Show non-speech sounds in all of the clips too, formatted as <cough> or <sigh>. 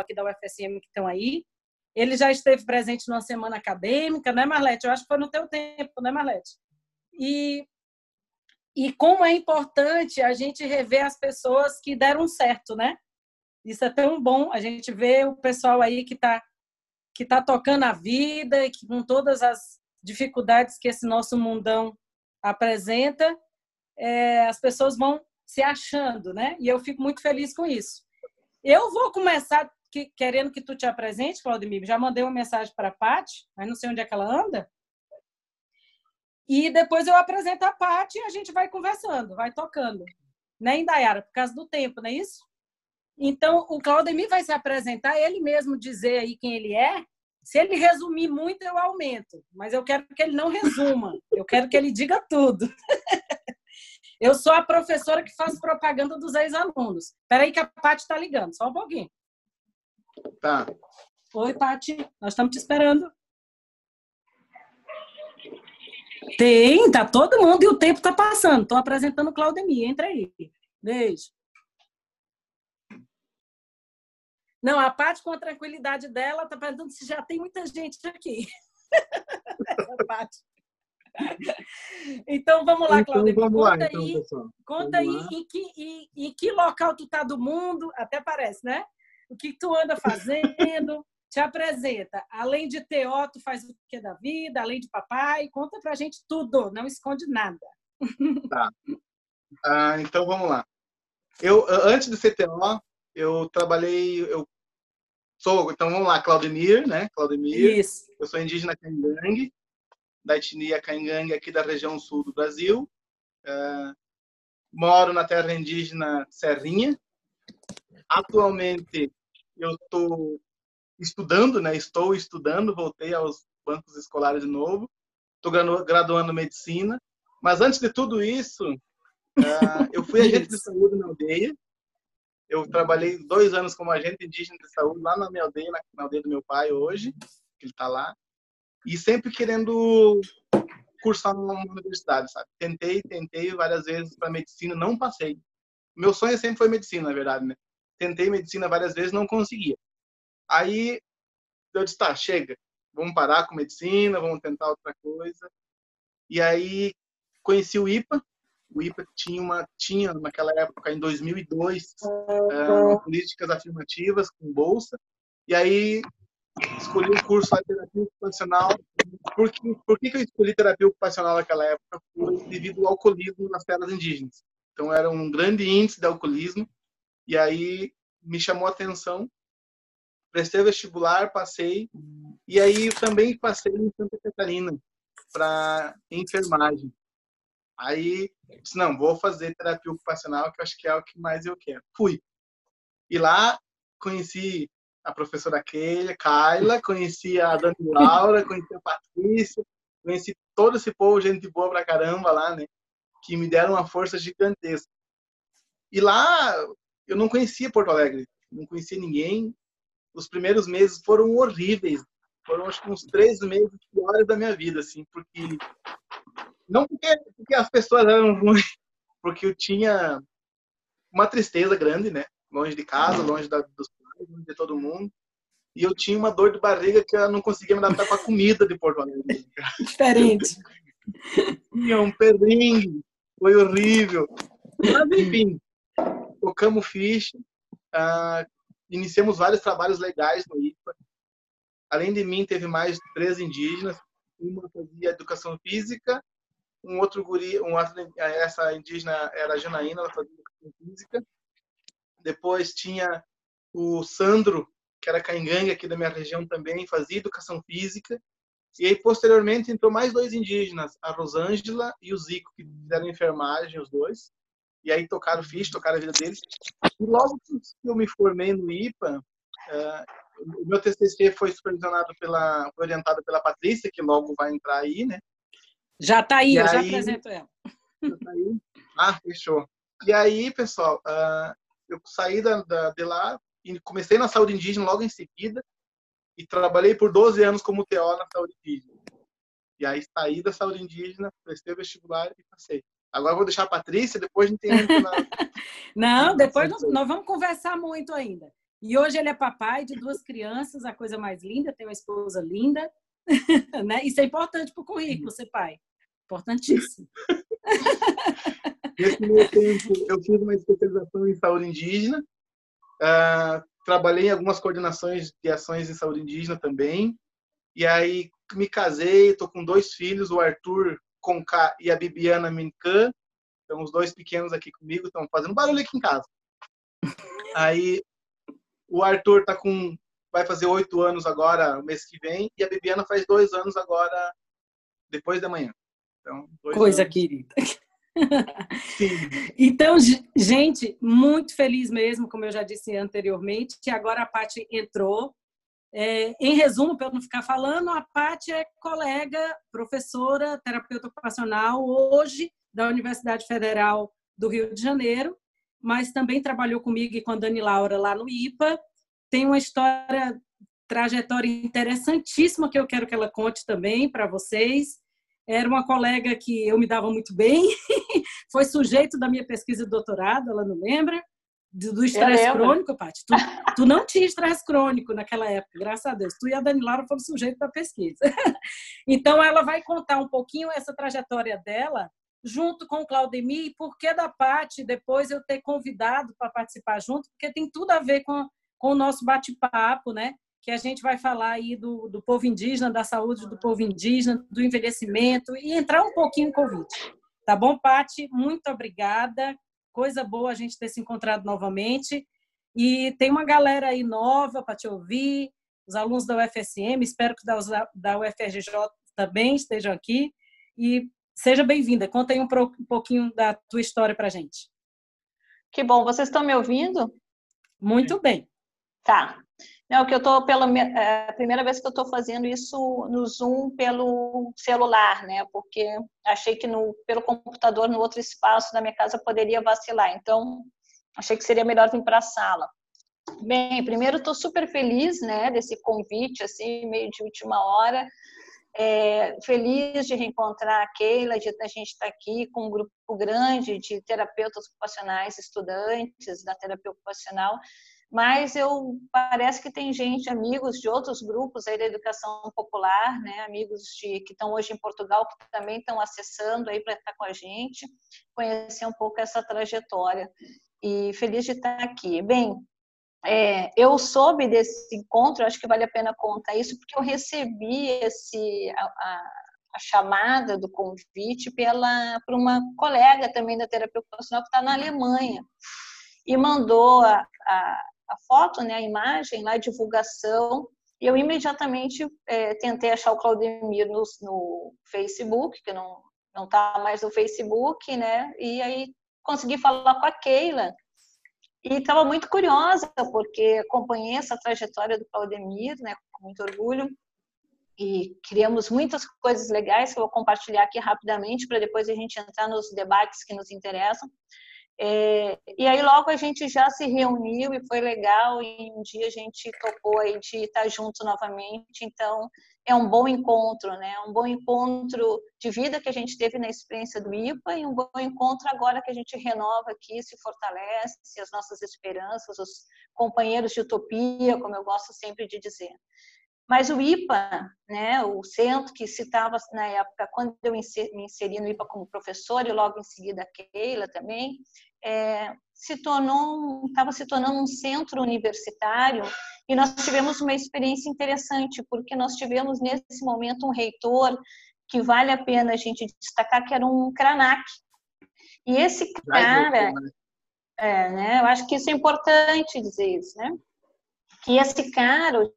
aqui da UFSM que estão aí. Ele já esteve presente numa semana acadêmica, né, Marlete? Eu acho que foi no teu tempo, né, Marlete? E, e como é importante a gente rever as pessoas que deram certo, né? Isso é tão bom, a gente vê o pessoal aí que está que tá tocando a vida e que com todas as dificuldades que esse nosso mundão apresenta, é, as pessoas vão se achando, né? E eu fico muito feliz com isso. Eu vou começar que, querendo que tu te apresente, Claudemir. Já mandei uma mensagem para a Paty, mas não sei onde é que ela anda. E depois eu apresento a Paty e a gente vai conversando, vai tocando. Né, Indaiara? Por causa do tempo, não é isso? Então, o Claudemir vai se apresentar, ele mesmo dizer aí quem ele é. Se ele resumir muito, eu aumento. Mas eu quero que ele não resuma. Eu quero que ele diga tudo. <laughs> Eu sou a professora que faz propaganda dos ex-alunos. Espera aí que a Paty está ligando, só um pouquinho. Tá. Oi, Paty, nós estamos te esperando. Tem, tá todo mundo e o tempo tá passando. Estou apresentando Claudemir, entra aí. Beijo. Não, a Paty, com a tranquilidade dela, tá perguntando se já tem muita gente aqui. <laughs> Então vamos lá, então, Claudemir. Vamos conta lá, aí, então, conta aí em que, em, em que local tu tá do mundo, até parece, né? O que tu anda fazendo? Te apresenta. Além de TO, tu faz o que da vida? Além de papai? Conta pra gente tudo, não esconde nada. Tá. Ah, então vamos lá. Eu, antes do CTO, eu trabalhei, eu sou, então vamos lá, Claudemir, né? Claudemir. Isso. Eu sou indígena Cangangue, da etnia Cangangue aqui da região sul do Brasil. Uh, moro na terra indígena Serrinha. Atualmente eu estou estudando, né? Estou estudando, voltei aos bancos escolares de novo. Estou graduando medicina. Mas antes de tudo isso, uh, eu fui agente de saúde na aldeia. Eu trabalhei dois anos como agente indígena de saúde lá na minha aldeia, na, na aldeia do meu pai hoje, que ele está lá e sempre querendo cursar numa universidade, sabe? Tentei, tentei várias vezes para medicina, não passei. Meu sonho sempre foi medicina, na verdade, né? Tentei medicina várias vezes, não conseguia. Aí eu disse, tá, chega, vamos parar com medicina, vamos tentar outra coisa. E aí conheci o IPA. O IPA tinha uma tinha naquela época em 2002 uh, eh, políticas afirmativas com bolsa. E aí escolhi o curso de terapia ocupacional. Por, que, por que, eu escolhi terapia ocupacional naquela época? Foi devido ao alcoolismo nas terras indígenas. Então, era um grande índice de alcoolismo. E aí me chamou a atenção. Prestei vestibular, passei. E aí também passei em Santa Catarina para enfermagem. Aí, disse, não, vou fazer terapia ocupacional, que eu acho que é o que mais eu quero. Fui. E lá conheci a professora Keila, Kyla, conheci a Dani Laura, conheci a Patrícia, conheci todo esse povo, gente boa pra caramba lá, né? Que me deram uma força gigantesca. E lá eu não conhecia Porto Alegre, não conhecia ninguém. Os primeiros meses foram horríveis. Foram acho que uns três meses piores da minha vida, assim, porque não porque, porque as pessoas eram ruins, <laughs> porque eu tinha uma tristeza grande, né? Longe de casa, longe da, dos de todo mundo. E eu tinha uma dor de barriga que eu não conseguia me adaptar com a comida de Porto Alegre. <laughs> Diferente. Tinha um perrengue, foi horrível. Mas, enfim, tocamos ficha, uh, iniciamos vários trabalhos legais no IPA. Além de mim, teve mais três indígenas. Uma fazia educação física, um outro guri, um outro, essa indígena era Janaína, ela fazia educação física. Depois tinha o Sandro, que era caingangue aqui da minha região também, fazia educação física. E aí, posteriormente, entrou mais dois indígenas, a Rosângela e o Zico, que fizeram enfermagem, os dois. E aí tocaram ficha, tocaram a vida deles. E logo que eu me formei no IPA, uh, o meu TCC foi supervisionado pela, foi orientado pela Patrícia, que logo vai entrar aí, né? Já está aí, e eu aí, já apresento ela. Já tá aí? Ah, fechou. E aí, pessoal, uh, eu saí da, da, de lá, e comecei na saúde indígena logo em seguida e trabalhei por 12 anos como TO na saúde indígena. E aí saí da saúde indígena, prestei o vestibular e passei. Agora vou deixar a Patrícia, depois a gente entra na... Não, depois nós, nós vamos conversar muito ainda. E hoje ele é papai de duas crianças, a coisa mais linda, tem uma esposa linda, <laughs> né? Isso é importante para o currículo, ser pai. Importantíssimo. Nesse meu tempo, eu fiz uma especialização em saúde indígena, uh, trabalhei em algumas coordenações de ações em saúde indígena também, e aí me casei, estou com dois filhos, o Arthur Conká e a Bibiana Mincan, então os dois pequenos aqui comigo estão fazendo barulho aqui em casa. <laughs> Aí o Arthur tá com vai fazer oito anos agora, mês que vem, e a Bibiana faz dois anos agora, depois da manhã. Então, Coisa anos. querida. <laughs> então, gente, muito feliz mesmo, como eu já disse anteriormente, que agora a Paty entrou. É, em resumo, para não ficar falando, a Paty é colega, professora, terapeuta ocupacional, hoje da Universidade Federal do Rio de Janeiro, mas também trabalhou comigo e com a Dani Laura lá no IPA. Tem uma história, trajetória interessantíssima que eu quero que ela conte também para vocês. Era uma colega que eu me dava muito bem, <laughs> foi sujeito da minha pesquisa de doutorado, ela não lembra? Do estresse crônico, Paty. Tu, tu, não tinha estresse crônico naquela época, graças a Deus. Tu e a Dani Laura foram sujeito da pesquisa. <laughs> Então, ela vai contar um pouquinho essa trajetória dela, junto com o Claudemir, e por que da Paty depois eu ter convidado para participar junto, porque tem tudo a ver com, com o nosso bate-papo, né? que a gente vai falar aí do, do povo indígena, da saúde do povo indígena, do envelhecimento e entrar um pouquinho em Covid. Tá bom, Pati? Muito obrigada. Coisa boa a gente ter se encontrado novamente. E tem uma galera aí nova para te ouvir, os alunos da UFSM, espero que da UFRJ também estejam aqui. E seja bem-vinda. Conta aí um pouquinho da tua história para gente. Que bom. Vocês estão me ouvindo? Muito bem. Tá. Não, que eu estou pela é primeira vez que eu estou fazendo isso no Zoom pelo celular, né? Porque achei que no pelo computador no outro espaço da minha casa poderia vacilar. Então achei que seria melhor vir para a sala. Bem, primeiro estou super feliz, né, desse convite assim meio de última hora. É, feliz de reencontrar a Keila, de a gente estar tá aqui com um grupo grande de terapeutas ocupacionais, estudantes da terapia ocupacional mas eu parece que tem gente, amigos de outros grupos aí da educação popular, né, amigos de, que estão hoje em Portugal, que também estão acessando aí para estar com a gente, conhecer um pouco essa trajetória. E feliz de estar aqui. Bem, é, eu soube desse encontro, acho que vale a pena contar isso, porque eu recebi esse, a, a, a chamada do convite pela, por uma colega também da terapia ocupacional que está na Alemanha e mandou a, a, a foto, né, a imagem, lá, a divulgação, e eu imediatamente é, tentei achar o Claudemir no, no Facebook, que não não está mais no Facebook, né? E aí consegui falar com a Keila e estava muito curiosa porque acompanhei essa trajetória do Claudemir, né? Com muito orgulho e criamos muitas coisas legais que eu vou compartilhar aqui rapidamente para depois a gente entrar nos debates que nos interessam. É, e aí logo a gente já se reuniu e foi legal e um dia a gente topou aí de estar junto novamente. Então é um bom encontro, né? Um bom encontro de vida que a gente teve na experiência do IPA e um bom encontro agora que a gente renova aqui, se fortalece as nossas esperanças, os companheiros de utopia, como eu gosto sempre de dizer. Mas o IPA, né, o centro que citava na época, quando eu me inseri no IPA como professor e logo em seguida a Keila também, é, se tornou, estava se tornando um centro universitário e nós tivemos uma experiência interessante, porque nós tivemos nesse momento um reitor que vale a pena a gente destacar, que era um Cranach. E esse cara, é, né, eu acho que isso é importante dizer isso, né? que esse cara,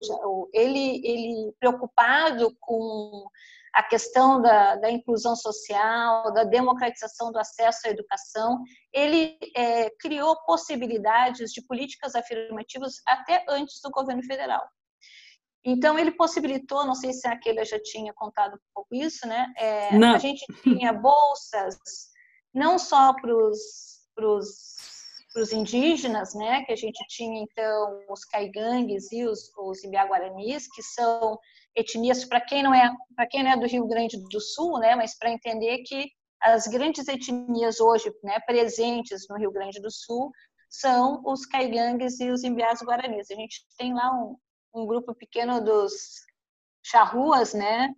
ele, ele preocupado com a questão da, da inclusão social, da democratização do acesso à educação, ele é, criou possibilidades de políticas afirmativas até antes do governo federal. Então, ele possibilitou, não sei se aquele já tinha contado um pouco isso, né? É, a gente tinha bolsas não só para os indígenas, né, que a gente tinha então os caigangues e os, os ibiaguaranis, que são etnias para quem não é para quem não é do Rio Grande do Sul, né, mas para entender que as grandes etnias hoje, né, presentes no Rio Grande do Sul são os caigangues e os imbiás guaranis. A gente tem lá um, um grupo pequeno dos charruas, né?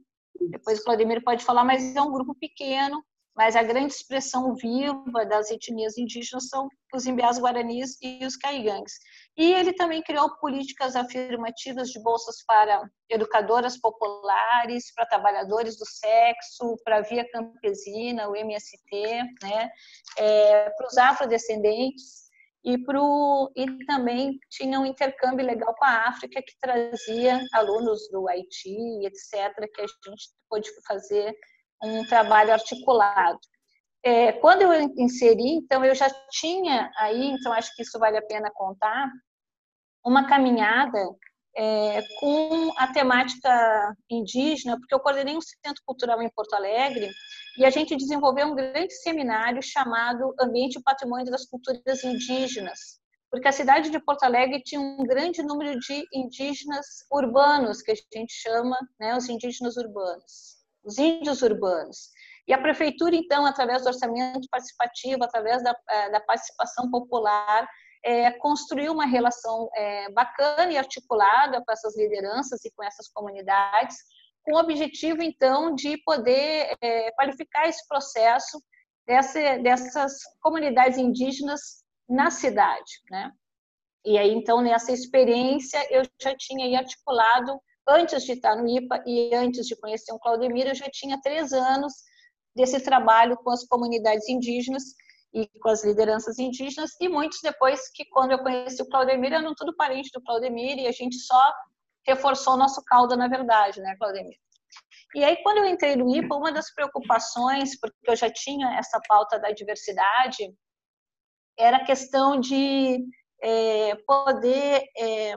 Depois o Claudemir pode falar, mas é um grupo pequeno, mas a grande expressão viva das etnias indígenas são os imbiás guaranis e os caigangues. E ele também criou políticas afirmativas de bolsas para educadoras populares, para trabalhadores do sexo, para a Via Campesina, o MST, né? É, para os afrodescendentes e, pro, e também tinha um intercâmbio legal com a África que trazia alunos do Haiti, etc., que a gente pôde fazer um trabalho articulado. É, quando eu inseri, então eu já tinha aí, então acho que isso vale a pena contar, uma caminhada é, com a temática indígena, porque eu coordenei um centro cultural em Porto Alegre e a gente desenvolveu um grande seminário chamado Ambiente e Patrimônio das Culturas Indígenas, porque a cidade de Porto Alegre tinha um grande número de indígenas urbanos, que a gente chama né, os indígenas urbanos, os índios urbanos. E a prefeitura, então, através do orçamento participativo, através da, eh, da participação popular, é, construiu uma relação é, bacana e articulada com essas lideranças e com essas comunidades, com o objetivo, então, de poder é, qualificar esse processo dessa, dessas comunidades indígenas na cidade, né? E aí, então, nessa experiência, eu já tinha articulado, antes de estar no IPA e antes de conhecer o Claudemir, eu já tinha três anos desse trabalho com as comunidades indígenas e com as lideranças indígenas, e muitos depois que, quando eu conheci o Claudemir, eram tudo parente do Claudemir, e a gente só reforçou o nosso caldo, na verdade, né, Claudemir? E aí, quando eu entrei no IPA, uma das preocupações, porque eu já tinha essa pauta da diversidade, era a questão de é, poder é,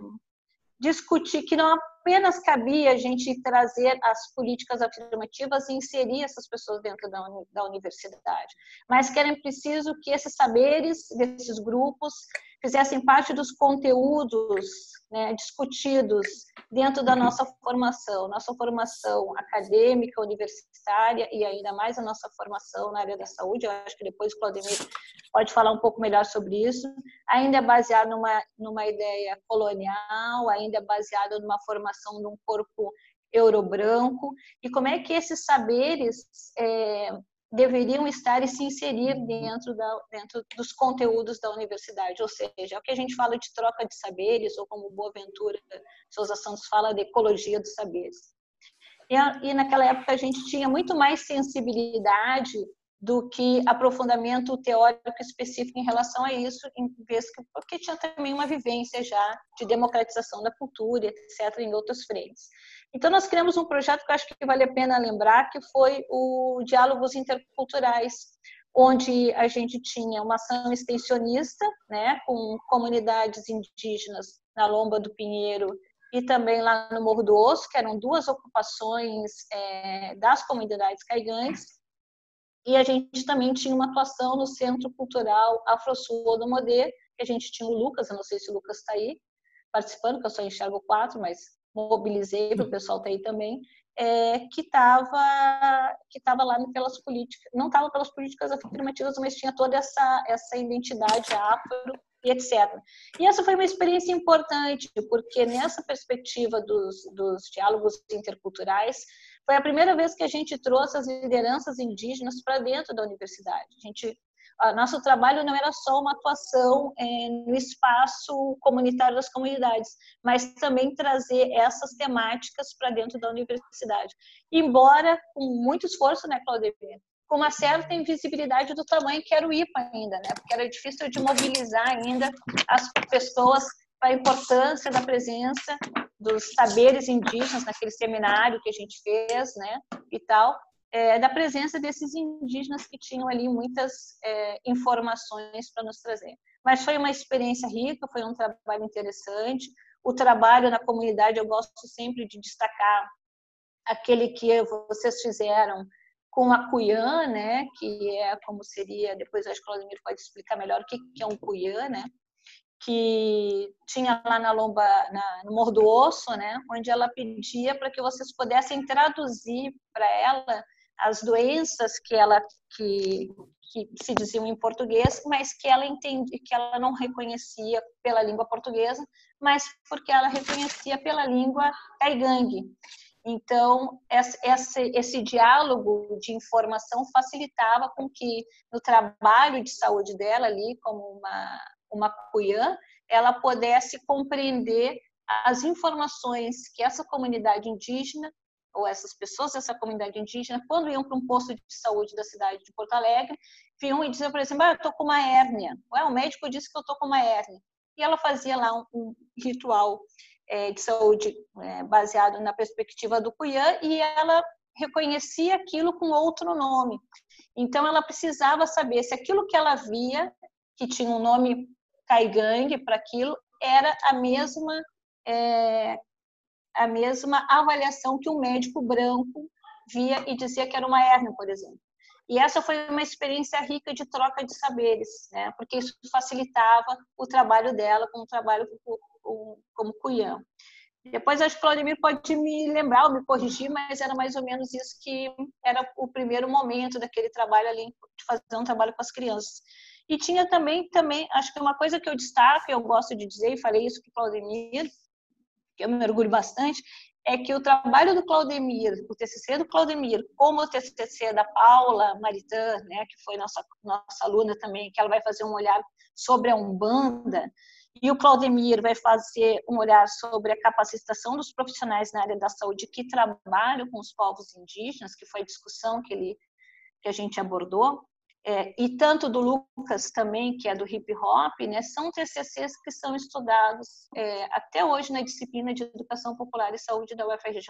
discutir que não apenas cabia a gente trazer as políticas afirmativas e inserir essas pessoas dentro da, da universidade, mas que era preciso que esses saberes desses grupos fizessem parte dos conteúdos né, discutidos dentro da nossa formação, nossa formação acadêmica, universitária e ainda mais a nossa formação na área da saúde. Eu acho que depois o Claudemir pode falar um pouco melhor sobre isso. Ainda é baseado numa, numa ideia colonial, ainda é baseado numa formação de um corpo eurobranco e como é que esses saberes é, deveriam estar e se inserir dentro, da, dentro dos conteúdos da universidade, ou seja, é o que a gente fala de troca de saberes, ou como Boaventura Souza Santos fala de ecologia dos saberes. E, e naquela época a gente tinha muito mais sensibilidade do que aprofundamento teórico específico em relação a isso, em vez que porque tinha também uma vivência já de democratização da cultura, etc, em outras frentes. Então nós criamos um projeto que eu acho que vale a pena lembrar, que foi o Diálogos Interculturais, onde a gente tinha uma ação extensionista, né, com comunidades indígenas na Lomba do Pinheiro e também lá no Morro do Osso, que eram duas ocupações é, das comunidades caigantes, e a gente também tinha uma atuação no Centro Cultural Afro-Sul do Modê, que a gente tinha o Lucas, eu não sei se o Lucas está aí participando, que eu só enxergo quatro, mas mobilizei para o pessoal tá aí também, é, que estava que tava lá pelas políticas, não estava pelas políticas afirmativas, mas tinha toda essa, essa identidade afro e etc. E essa foi uma experiência importante, porque nessa perspectiva dos, dos diálogos interculturais, foi a primeira vez que a gente trouxe as lideranças indígenas para dentro da universidade. A gente, nosso trabalho não era só uma atuação é, no espaço comunitário das comunidades, mas também trazer essas temáticas para dentro da universidade. Embora com muito esforço, né, Claudemir? com uma certa invisibilidade do tamanho que era o IPA ainda, né? Porque era difícil de mobilizar ainda as pessoas para a importância da presença dos saberes indígenas naquele seminário que a gente fez, né, e tal, é, da presença desses indígenas que tinham ali muitas é, informações para nos trazer. Mas foi uma experiência rica, foi um trabalho interessante. O trabalho na comunidade eu gosto sempre de destacar aquele que vocês fizeram com a Cuiã, né, que é como seria, depois acho que o Vladimir pode explicar melhor o que é um Cuiã, né, que tinha lá na Lomba, na, no Morro do Osso, né, onde ela pedia para que vocês pudessem traduzir para ela as doenças que ela que, que se diziam em português, mas que ela entendia, que ela não reconhecia pela língua portuguesa, mas porque ela reconhecia pela língua caigangue. Então, esse, esse diálogo de informação facilitava com que, no trabalho de saúde dela ali, como uma, uma cuiã, ela pudesse compreender as informações que essa comunidade indígena ou essas pessoas dessa comunidade indígena, quando iam para um posto de saúde da cidade de Porto Alegre, vinham e diziam, por exemplo, ah, eu estou com uma hérnia. Ué, o médico disse que eu estou com uma hérnia. E ela fazia lá um, um ritual é, de saúde é, baseado na perspectiva do Cuyã e ela reconhecia aquilo com outro nome. Então, ela precisava saber se aquilo que ela via, que tinha um nome caigangue para aquilo, era a mesma é, a mesma avaliação que um médico branco via e dizia que era uma hérnia, por exemplo. E essa foi uma experiência rica de troca de saberes, né? porque isso facilitava o trabalho dela como trabalho como cunhão. Depois, acho que o Claudemir pode me lembrar ou me corrigir, mas era mais ou menos isso que era o primeiro momento daquele trabalho ali, de fazer um trabalho com as crianças. E tinha também, também acho que uma coisa que eu destaco, eu gosto de dizer, e falei isso com o Claudemir, que eu me orgulho bastante, é que o trabalho do Claudemir, o TCC do Claudemir, como o TCC da Paula Maritã, né, que foi nossa, nossa aluna também, que ela vai fazer um olhar sobre a Umbanda, e o Claudemir vai fazer um olhar sobre a capacitação dos profissionais na área da saúde que trabalham com os povos indígenas, que foi a discussão que, ele, que a gente abordou. É, e tanto do Lucas também, que é do hip hop, né, são TCCs que são estudados é, até hoje na disciplina de Educação Popular e Saúde da UFRJ,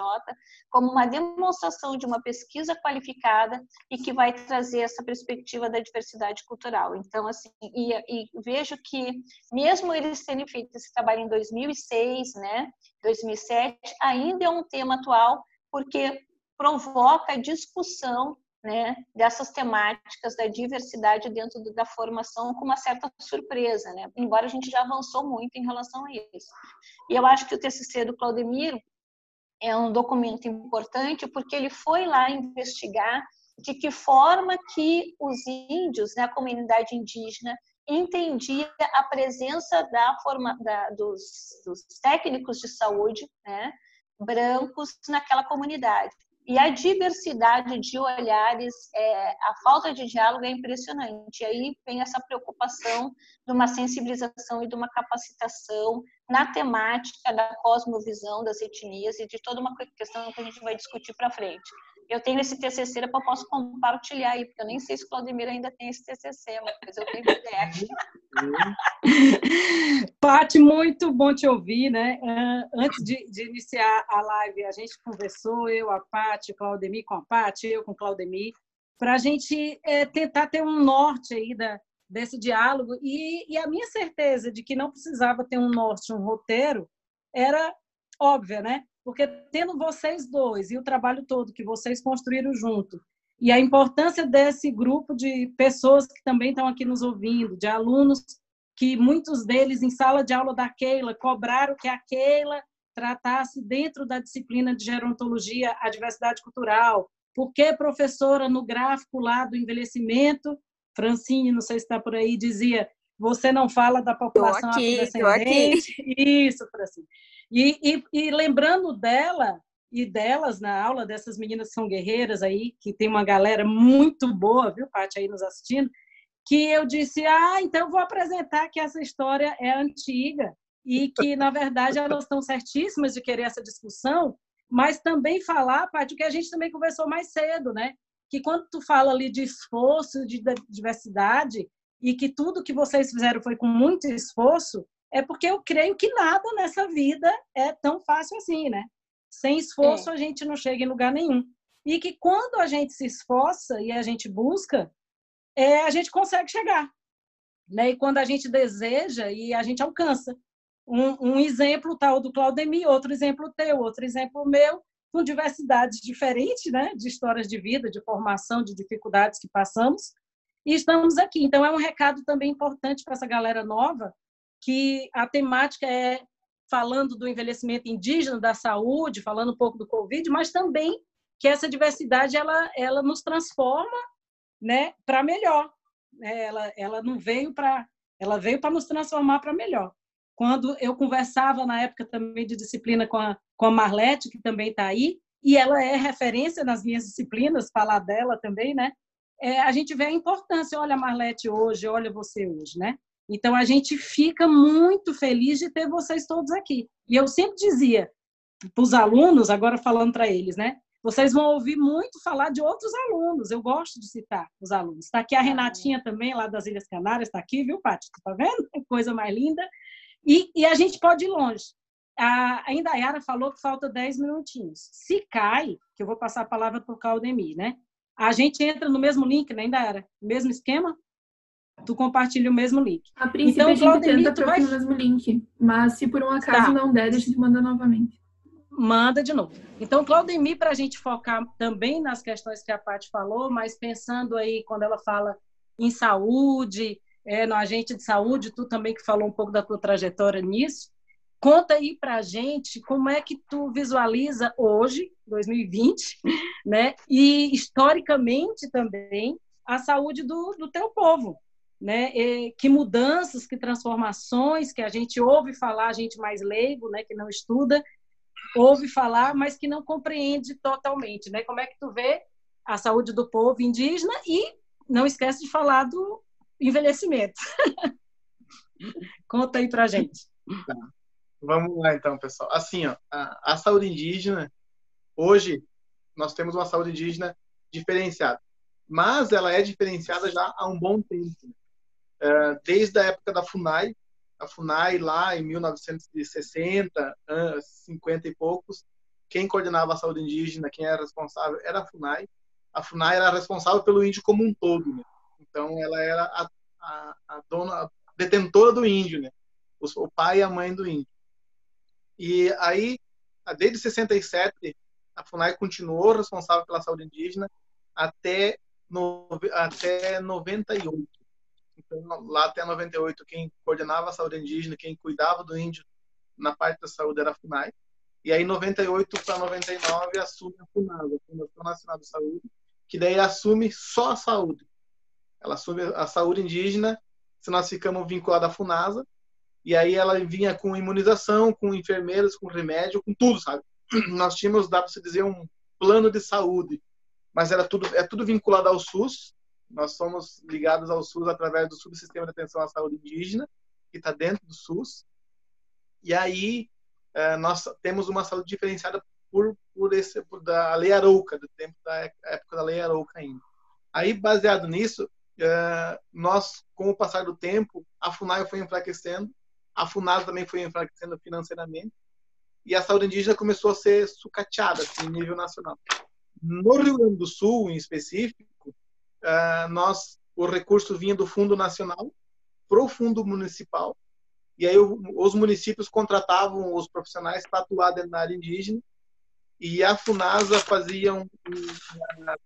como uma demonstração de uma pesquisa qualificada e que vai trazer essa perspectiva da diversidade cultural. Então, assim, e, e vejo que mesmo eles terem feito esse trabalho em 2006, né, 2007, ainda é um tema atual, porque provoca discussão né, dessas temáticas da diversidade dentro da formação com uma certa surpresa, né? embora a gente já avançou muito em relação a isso. E eu acho que o TCC do Claudemiro é um documento importante porque ele foi lá investigar de que forma que os índios, né, a comunidade indígena, entendia a presença da forma, da, dos, dos técnicos de saúde né, brancos naquela comunidade. E a diversidade de olhares, é, a falta de diálogo é impressionante. E aí vem essa preocupação de uma sensibilização e de uma capacitação na temática da cosmovisão das etnias e de toda uma questão que a gente vai discutir para frente. Eu tenho esse TCC para eu posso compartilhar aí, porque eu nem sei se o Claudemir ainda tem esse TCC, mas eu tenho PDF. <laughs> Pati, muito bom te ouvir, né? Antes de, de, iniciar a live, a gente conversou, eu, a Pati, o Claudemir com a Pati, eu com o Claudemir, para a gente é, tentar ter um norte aí da, desse diálogo e, e a minha certeza de que não precisava ter um norte, um roteiro, era óbvia, né? Porque tendo vocês dois e o trabalho todo que vocês construíram junto, e a importância desse grupo de pessoas que também estão aqui nos ouvindo, de alunos que muitos deles em sala de aula da Keila cobraram que a Keila tratasse dentro da disciplina de gerontologia a diversidade cultural. Por que professora no gráfico lá do envelhecimento, Francine, não sei se está por aí, dizia você não fala da população aqui, afrodescendente. Isso, Francine. E, e, e, lembrando dela e delas na aula, dessas meninas que são guerreiras aí, que tem uma galera muito boa, viu, Paty, aí nos assistindo, que eu disse, ah, então vou apresentar que essa história é antiga e que, na verdade, elas estão certíssimas de querer essa discussão, mas também falar, Paty, o que a gente também conversou mais cedo, né? Que quando tu fala ali de esforço, de diversidade, e que tudo que vocês fizeram foi com muito esforço, é porque eu creio que nada nessa vida é tão fácil assim, né? Sem esforço é. a gente não chega em lugar nenhum. E que quando a gente se esforça e a gente busca, é, a gente consegue chegar. Né? E quando a gente deseja e a gente alcança. Um, um exemplo tal do Claudemir, outro exemplo teu, outro exemplo meu, com diversidades diferentes, né? De histórias de vida, de formação, de dificuldades que passamos. E estamos aqui. Então, é um recado também importante para essa galera nova, que a temática é falando do envelhecimento indígena, da saúde, falando um pouco do Covid, mas também que essa diversidade ela, ela nos transforma né, para melhor. né? ela, ela não veio para ela veio para nos transformar para melhor. Quando eu conversava na época também de disciplina com a, com a Marlete, que também está aí, e ela é referência nas minhas disciplinas, falar dela também, né? É, a gente vê a importância, olha a Marlete hoje, olha você hoje, né? Então a gente fica muito feliz de ter vocês todos aqui. E eu sempre dizia para os alunos, agora falando para eles, né? Vocês vão ouvir muito falar de outros alunos. Eu gosto de citar os alunos. Está aqui a Renatinha também, lá das Ilhas Canárias, está aqui, viu, Paty? Está vendo? <laughs> Coisa mais linda. E, e, a gente pode ir longe. A, a Indaiara falou que falta 10 minutinhos. Se cai, que eu vou passar a palavra para o Claudemir, né? A gente entra no mesmo link, né, Indaiara? Mesmo esquema? Tu compartilha o mesmo link. A princípio, então, a gente Claudemir, tenta vai... o mesmo link. Mas se por um acaso tá. não der, a gente manda novamente manda de novo. Então, Claudemir, para a gente focar também nas questões que a Paty falou, mas pensando aí quando ela fala em saúde, é, no agente de saúde, tu também que falou um pouco da tua trajetória nisso, conta aí para a gente como é que tu visualiza hoje, 2020, né, e historicamente também, a saúde do, do teu povo, né? E que mudanças, que transformações que a gente ouve falar, a gente mais leigo, né, que não estuda, ouve falar, mas que não compreende totalmente, né? Como é que tu vê a saúde do povo indígena e não esquece de falar do envelhecimento. <laughs> Conta aí pra gente. Tá. Vamos lá então, pessoal. Assim, ó, a, a saúde indígena hoje nós temos uma saúde indígena diferenciada, mas ela é diferenciada já há um bom tempo. É, desde a época da Funai, a FUNAI lá em 1960, 50 e poucos, quem coordenava a saúde indígena, quem era responsável, era a FUNAI. A FUNAI era responsável pelo índio como um todo, né? Então ela era a, a, a dona, a detentora do índio, né? O, o pai e a mãe do índio. E aí, desde 67, a FUNAI continuou responsável pela saúde indígena até, no, até 98. Então, lá até 98, quem coordenava a saúde indígena, quem cuidava do índio na parte da saúde era a FUNAI. E aí, 98 para 99, assume a FUNASA, a Fundação Nacional de Saúde, que daí assume só a saúde. Ela assume a saúde indígena, se nós ficamos vinculados à FUNASA, e aí ela vinha com imunização, com enfermeiros, com remédio, com tudo, sabe? <clears throat> Nós tínhamos, dá para se dizer, um plano de saúde, mas era tudo, é tudo vinculado ao SUS, nós somos ligados ao SUS através do Subsistema de Atenção à Saúde Indígena, que está dentro do SUS. E aí é, nós temos uma saúde diferenciada por, por esse por da Lei Arouca, do tempo da época da Lei Arouca ainda. Aí, baseado nisso, é, nós, com o passar do tempo, a FUNAI foi enfraquecendo, a FUNAS também foi enfraquecendo financeiramente, e a saúde indígena começou a ser sucateada assim, em nível nacional. No Rio Grande do Sul, em específico, uh, nós o recurso vinha do Fundo Nacional para o Fundo Municipal e aí os municípios contratavam os profissionais para atuar da área indígena e a Funasa fazia um,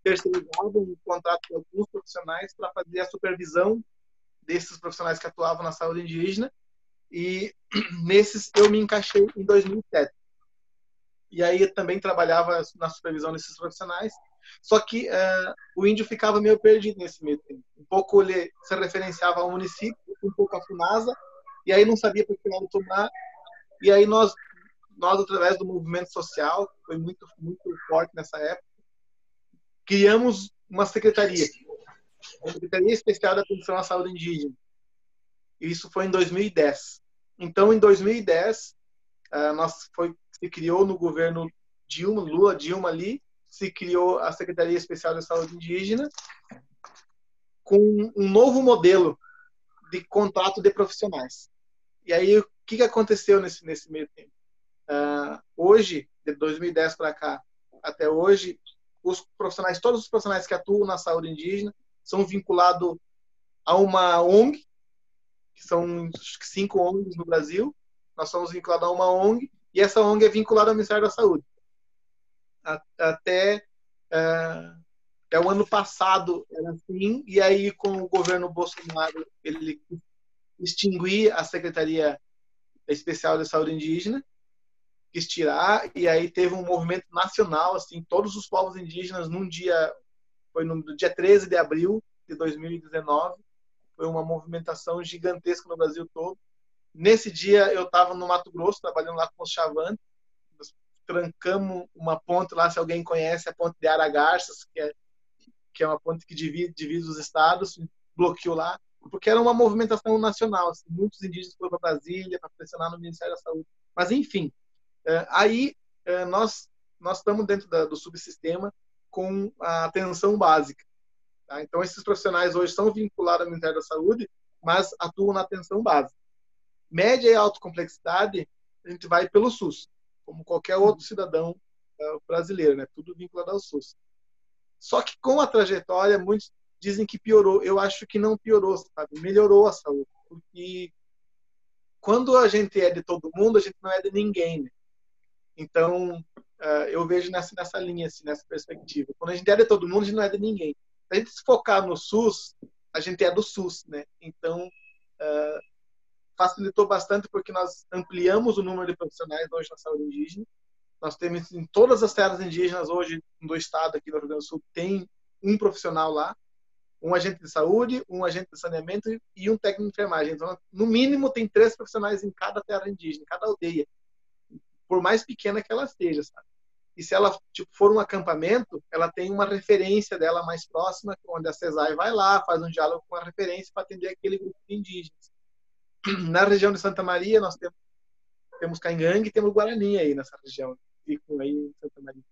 terceirizava um contrato com alguns profissionais para fazer a supervisão desses profissionais que atuavam na saúde indígena e <clears throat> nesses eu me encaixei em 2007 e aí também trabalhava na supervisão desses profissionais só que uh, o índio ficava meio perdido nesse meio tempo. Um pouco ele se referenciava ao município, um pouco à FUNASA, e aí não sabia para que lado tomar. E aí nós, nós através do movimento social, que foi muito, muito forte nessa época, criamos uma secretaria, a Secretaria Especial de Atenção à Saúde Indígena. E isso foi em 2010. Então, em 2010, uh, eh, nós foi se criou no governo Dilma, Lula, Dilma ali, se criou a Secretaria Especial de Saúde Indígena com um novo modelo de contrato de profissionais. E aí, o que, que aconteceu nesse, nesse meio tempo? Uh, hoje, de 2010 para cá, até hoje, os profissionais, todos os profissionais que atuam na saúde indígena são vinculados a uma ONG, que são cinco ONGs no Brasil. Nós somos vinculados a uma ONG, e essa ONG é vinculada ao Ministério da Saúde até é, é, o ano passado era assim, e aí com o governo Bolsonaro ele extinguir a Secretaria Especial de Saúde Indígena, quis tirar, e aí teve um movimento nacional, assim, todos os povos indígenas num dia, foi no dia 13 de abril de 2019, Foi uma movimentação gigantesca no Brasil todo. Nesse dia eu estava no Mato Grosso, trabalhando lá com os chavantes. Trancamos uma ponte lá, se alguém conhece, a ponte de Aragarças, que é, que é uma ponte que divide, divide os estados, bloqueou lá, porque era uma movimentação nacional. Assim, muitos indígenas foram para Brasília para pressionar no Ministério da Saúde. Mas, enfim, é, aí é, nós, nós estamos dentro da, do subsistema com a atenção básica. Tá? Então, esses profissionais hoje são vinculados ao Ministério da Saúde, mas atuam na atenção básica média e alta complexidade, a gente vai pelo SUS, como qualquer outro cidadão uh, brasileiro, né? Tudo vinculado ao SUS. Só que com a trajetória, muitos dizem que piorou. Eu acho que não piorou, sabe? Melhorou a saúde. Porque quando a gente é de todo mundo, a gente não é de ninguém, né? Então, uh, eu vejo nessa, nessa linha, assim, nessa perspectiva. Quando a gente é de todo mundo, a gente não é de ninguém. Se a gente se focar no SUS, a gente é do SUS, né? Então, uh, facilitou bastante porque nós ampliamos o número de profissionais hoje na saúde indígena. Nós temos em todas as terras indígenas hoje do estado aqui do Rio Grande do Sul tem um profissional lá, um agente de saúde, um agente de saneamento e um técnico de enfermagem. Então, no mínimo tem três profissionais em cada terra indígena, em cada aldeia, por mais pequena que ela seja, sabe? E se ela tipo, for um acampamento, ela tem uma referência dela mais próxima, onde a CESAI vai lá, faz um diálogo com a referência para atender aquele grupo de indígenas. Na região de Santa Maria, nós temos, temos Caingangue e temos Guarani aí nessa região. Ficam aí em Santa Maria.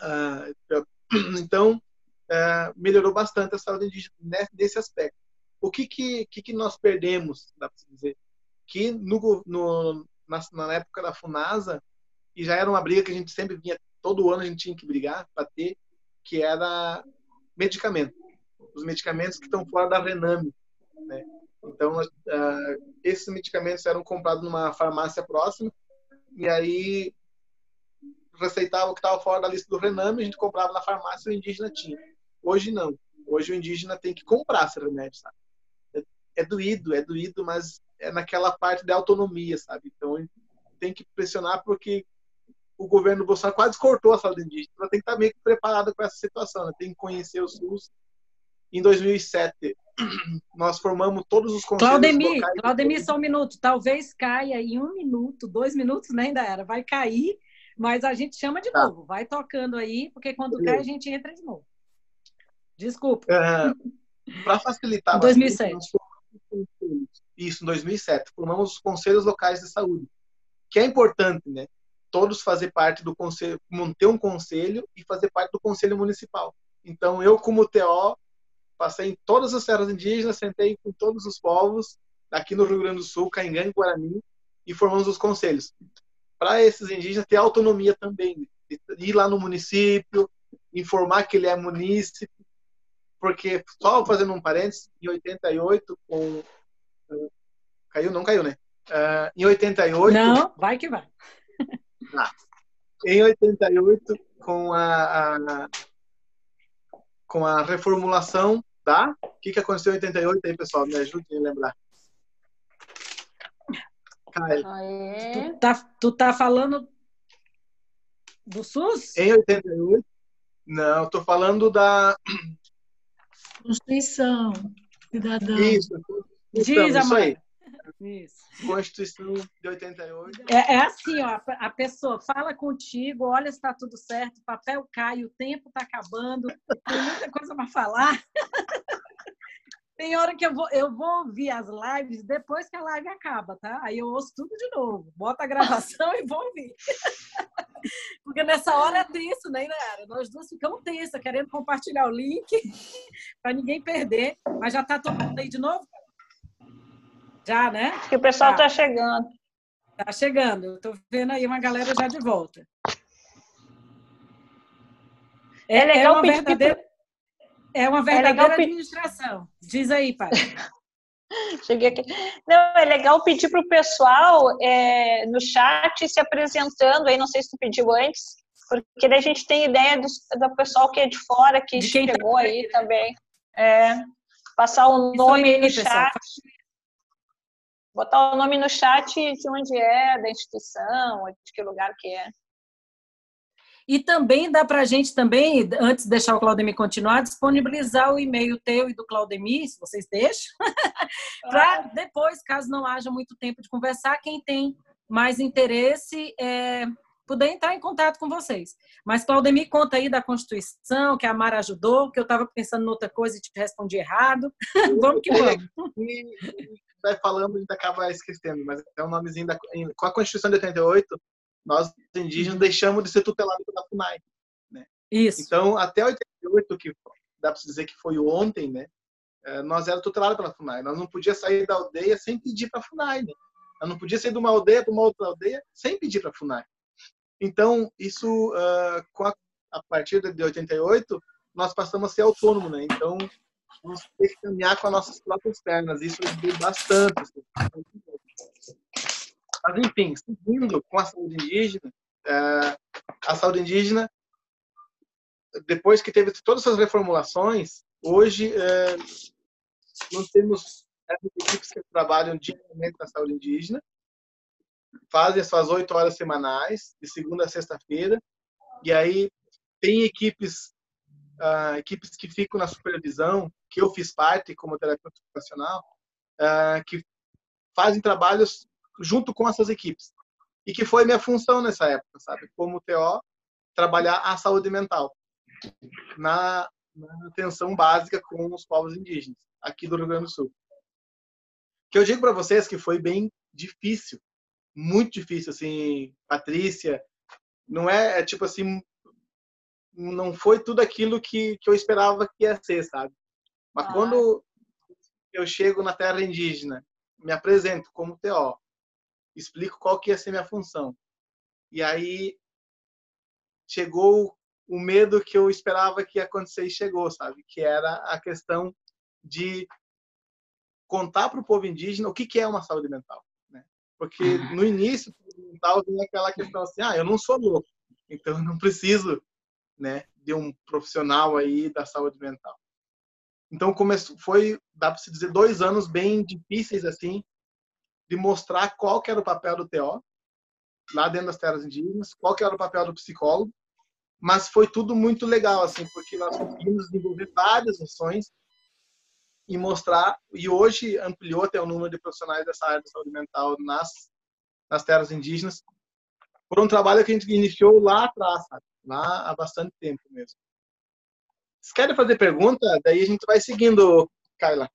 Ah, <clears throat> então, ah, melhorou bastante a saúde indígena nesse aspecto. O que, que, que, nós perdemos, dá para dizer? Que no, no, na, na época da FUNASA, e já era uma briga que a gente sempre vinha, todo ano a gente tinha que brigar para ter, que era medicamento. Os medicamentos que estão fora da Rename. Né? Então, uh, esses medicamentos eram comprados numa farmácia próxima e aí receitava o que estava fora da lista do Rename, a gente comprava na farmácia e o indígena tinha. Hoje não. Hoje o indígena tem que comprar esse remédio, sabe? É, é doído, é doído, mas é naquela parte da autonomia, sabe? Então tem que pressionar porque o governo Bolsonaro quase cortou a saúde indígena. Tem que estar meio que preparada com essa situação, né? tem que conhecer o SUS. Em 2007, nós formamos todos os conselhos Claudemir, locais. Claudemir, só um minuto. Talvez caia em um minuto, dois minutos, nem ainda era. Vai cair, mas a gente chama de tá. novo. Vai tocando aí, porque quando Beleza. cai a gente entra de novo. Desculpa. É, Para facilitar. Em 2007. Isso, em 2007. Formamos os conselhos locais de saúde, que é importante, né? Todos fazer parte do conselho, manter um conselho e fazer parte do conselho municipal. Então, eu, como TO, passei em todas as terras indígenas, sentei com todos os povos aqui no Rio Grande do Sul, Caingan e Guarani, e formamos os conselhos. Para esses indígenas ter autonomia também, ir lá no município, informar que ele é munícipe, porque, só fazendo um parênteses, em 88, com. Caiu? Não caiu, né? Uh, em 88. Não, vai que vai. Ah, <laughs> em 88, com a, a, com a reformulação tá? O que, que aconteceu em 88 aí, pessoal? Me ajudem a lembrar. Tu tá, tu tá falando do SUS? Em 88? Não, tô falando da Constituição Cidadão. Isso, Diz, isso aí. Isso. Constituição de 88. É, é assim, ó, a pessoa fala contigo, olha se está tudo certo, o papel cai, o tempo está acabando, tem muita coisa para falar. <laughs> Tem hora que eu vou, eu vou ouvir as lives depois que a live acaba, tá? Aí eu ouço tudo de novo, boto a gravação <laughs> e vou ouvir. <laughs> Porque nessa hora é tenso, né, Inara? Nós duas ficamos tensas, querendo compartilhar o link para ninguém perder. Mas já tá todo mundo aí de novo? Já, né? Acho que o pessoal está tá chegando. Tá chegando. Eu tô vendo aí uma galera já de volta. É, é legal é uma verdadeira, é uma verdadeira é administração. Diz aí, pai. <laughs> Cheguei aqui. Não, é legal pedir para o pessoal é, no chat se apresentando aí, não sei se tu pediu antes, porque daí a gente tem ideia do, do pessoal que é de fora, que de tá chegou tá aí também. É, passar o nome aí, no pessoal. chat botar o nome no chat de onde é, da instituição, de que lugar que é. E também dá para a gente também, antes de deixar o Claudemir continuar, disponibilizar o e-mail teu e do Claudemir, se vocês deixam, <laughs> para depois, caso não haja muito tempo de conversar, quem tem mais interesse é, poder entrar em contato com vocês. Mas Claudemir conta aí da Constituição, que a Mara ajudou, que eu estava pensando em outra coisa e te respondi errado. <laughs> vamos que vamos. vai falando, a gente acaba esquecendo, mas é um nomezinho da, com a Constituição de 88, nós indígenas deixamos de ser tutelados pela FUNAI. Né? Isso. Então, até 88, que dá para dizer que foi ontem, né? Eh, nós éramos tutelados pela FUNAI. Nós não podíamos sair da aldeia sem pedir para a FUNAI. Né? Nós não podia sair de uma aldeia para uma outra aldeia sem pedir para a FUNAI. Então, isso, uh, a, a, partir de 88, nós passamos a ser autônomos. Né? Então, nós temos que caminhar com as nossas próprias pernas. Isso ajudou bastante. Assim. Mas, enfim, seguindo com a saúde indígena, é, a saúde indígena, depois que teve todas essas reformulações, hoje é, nós temos equipes que trabalham diariamente na saúde indígena, fazem as suas oito horas semanais, de segunda a sexta-feira, e aí tem equipes uh, equipes que ficam na supervisão, que eu fiz parte como terapeuta ocupacional, uh, que fazem trabalhos junto com essas equipes. E que foi minha função nessa época, sabe? Como TO, trabalhar a saúde mental na, na atenção básica com os povos indígenas aqui do Rio Grande do Sul. Que eu digo para vocês que foi bem difícil, muito difícil, assim, Patrícia, não é, é tipo assim, não foi tudo aquilo que, que eu esperava que ia ser, sabe? Mas ah. quando eu chego na terra indígena, me apresento como TO, explico qual que ia ser minha função. E aí chegou o medo que eu esperava que ia acontecer e chegou, sabe? Que era a questão de contar para o povo indígena o que, que é uma saúde mental. Porque no início, mental vinha aquela questão assim, ah, eu não sou louco, então eu não preciso né, de um profissional aí da saúde mental. Então começou, foi, dá para se dizer, dois anos bem difíceis assim, de mostrar qual que era o papel do TO lá dentro das terras indígenas, qual que era o papel do psicólogo, mas foi tudo muito legal assim, porque nós conseguimos desenvolver várias ações e mostrar e hoje ampliou até o número de profissionais dessa área de saúde mental nas nas terras indígenas por um trabalho que a gente iniciou lá atrás, sabe? lá há bastante tempo mesmo. Vocês querem fazer pergunta? Daí a gente vai seguindo, Kaila.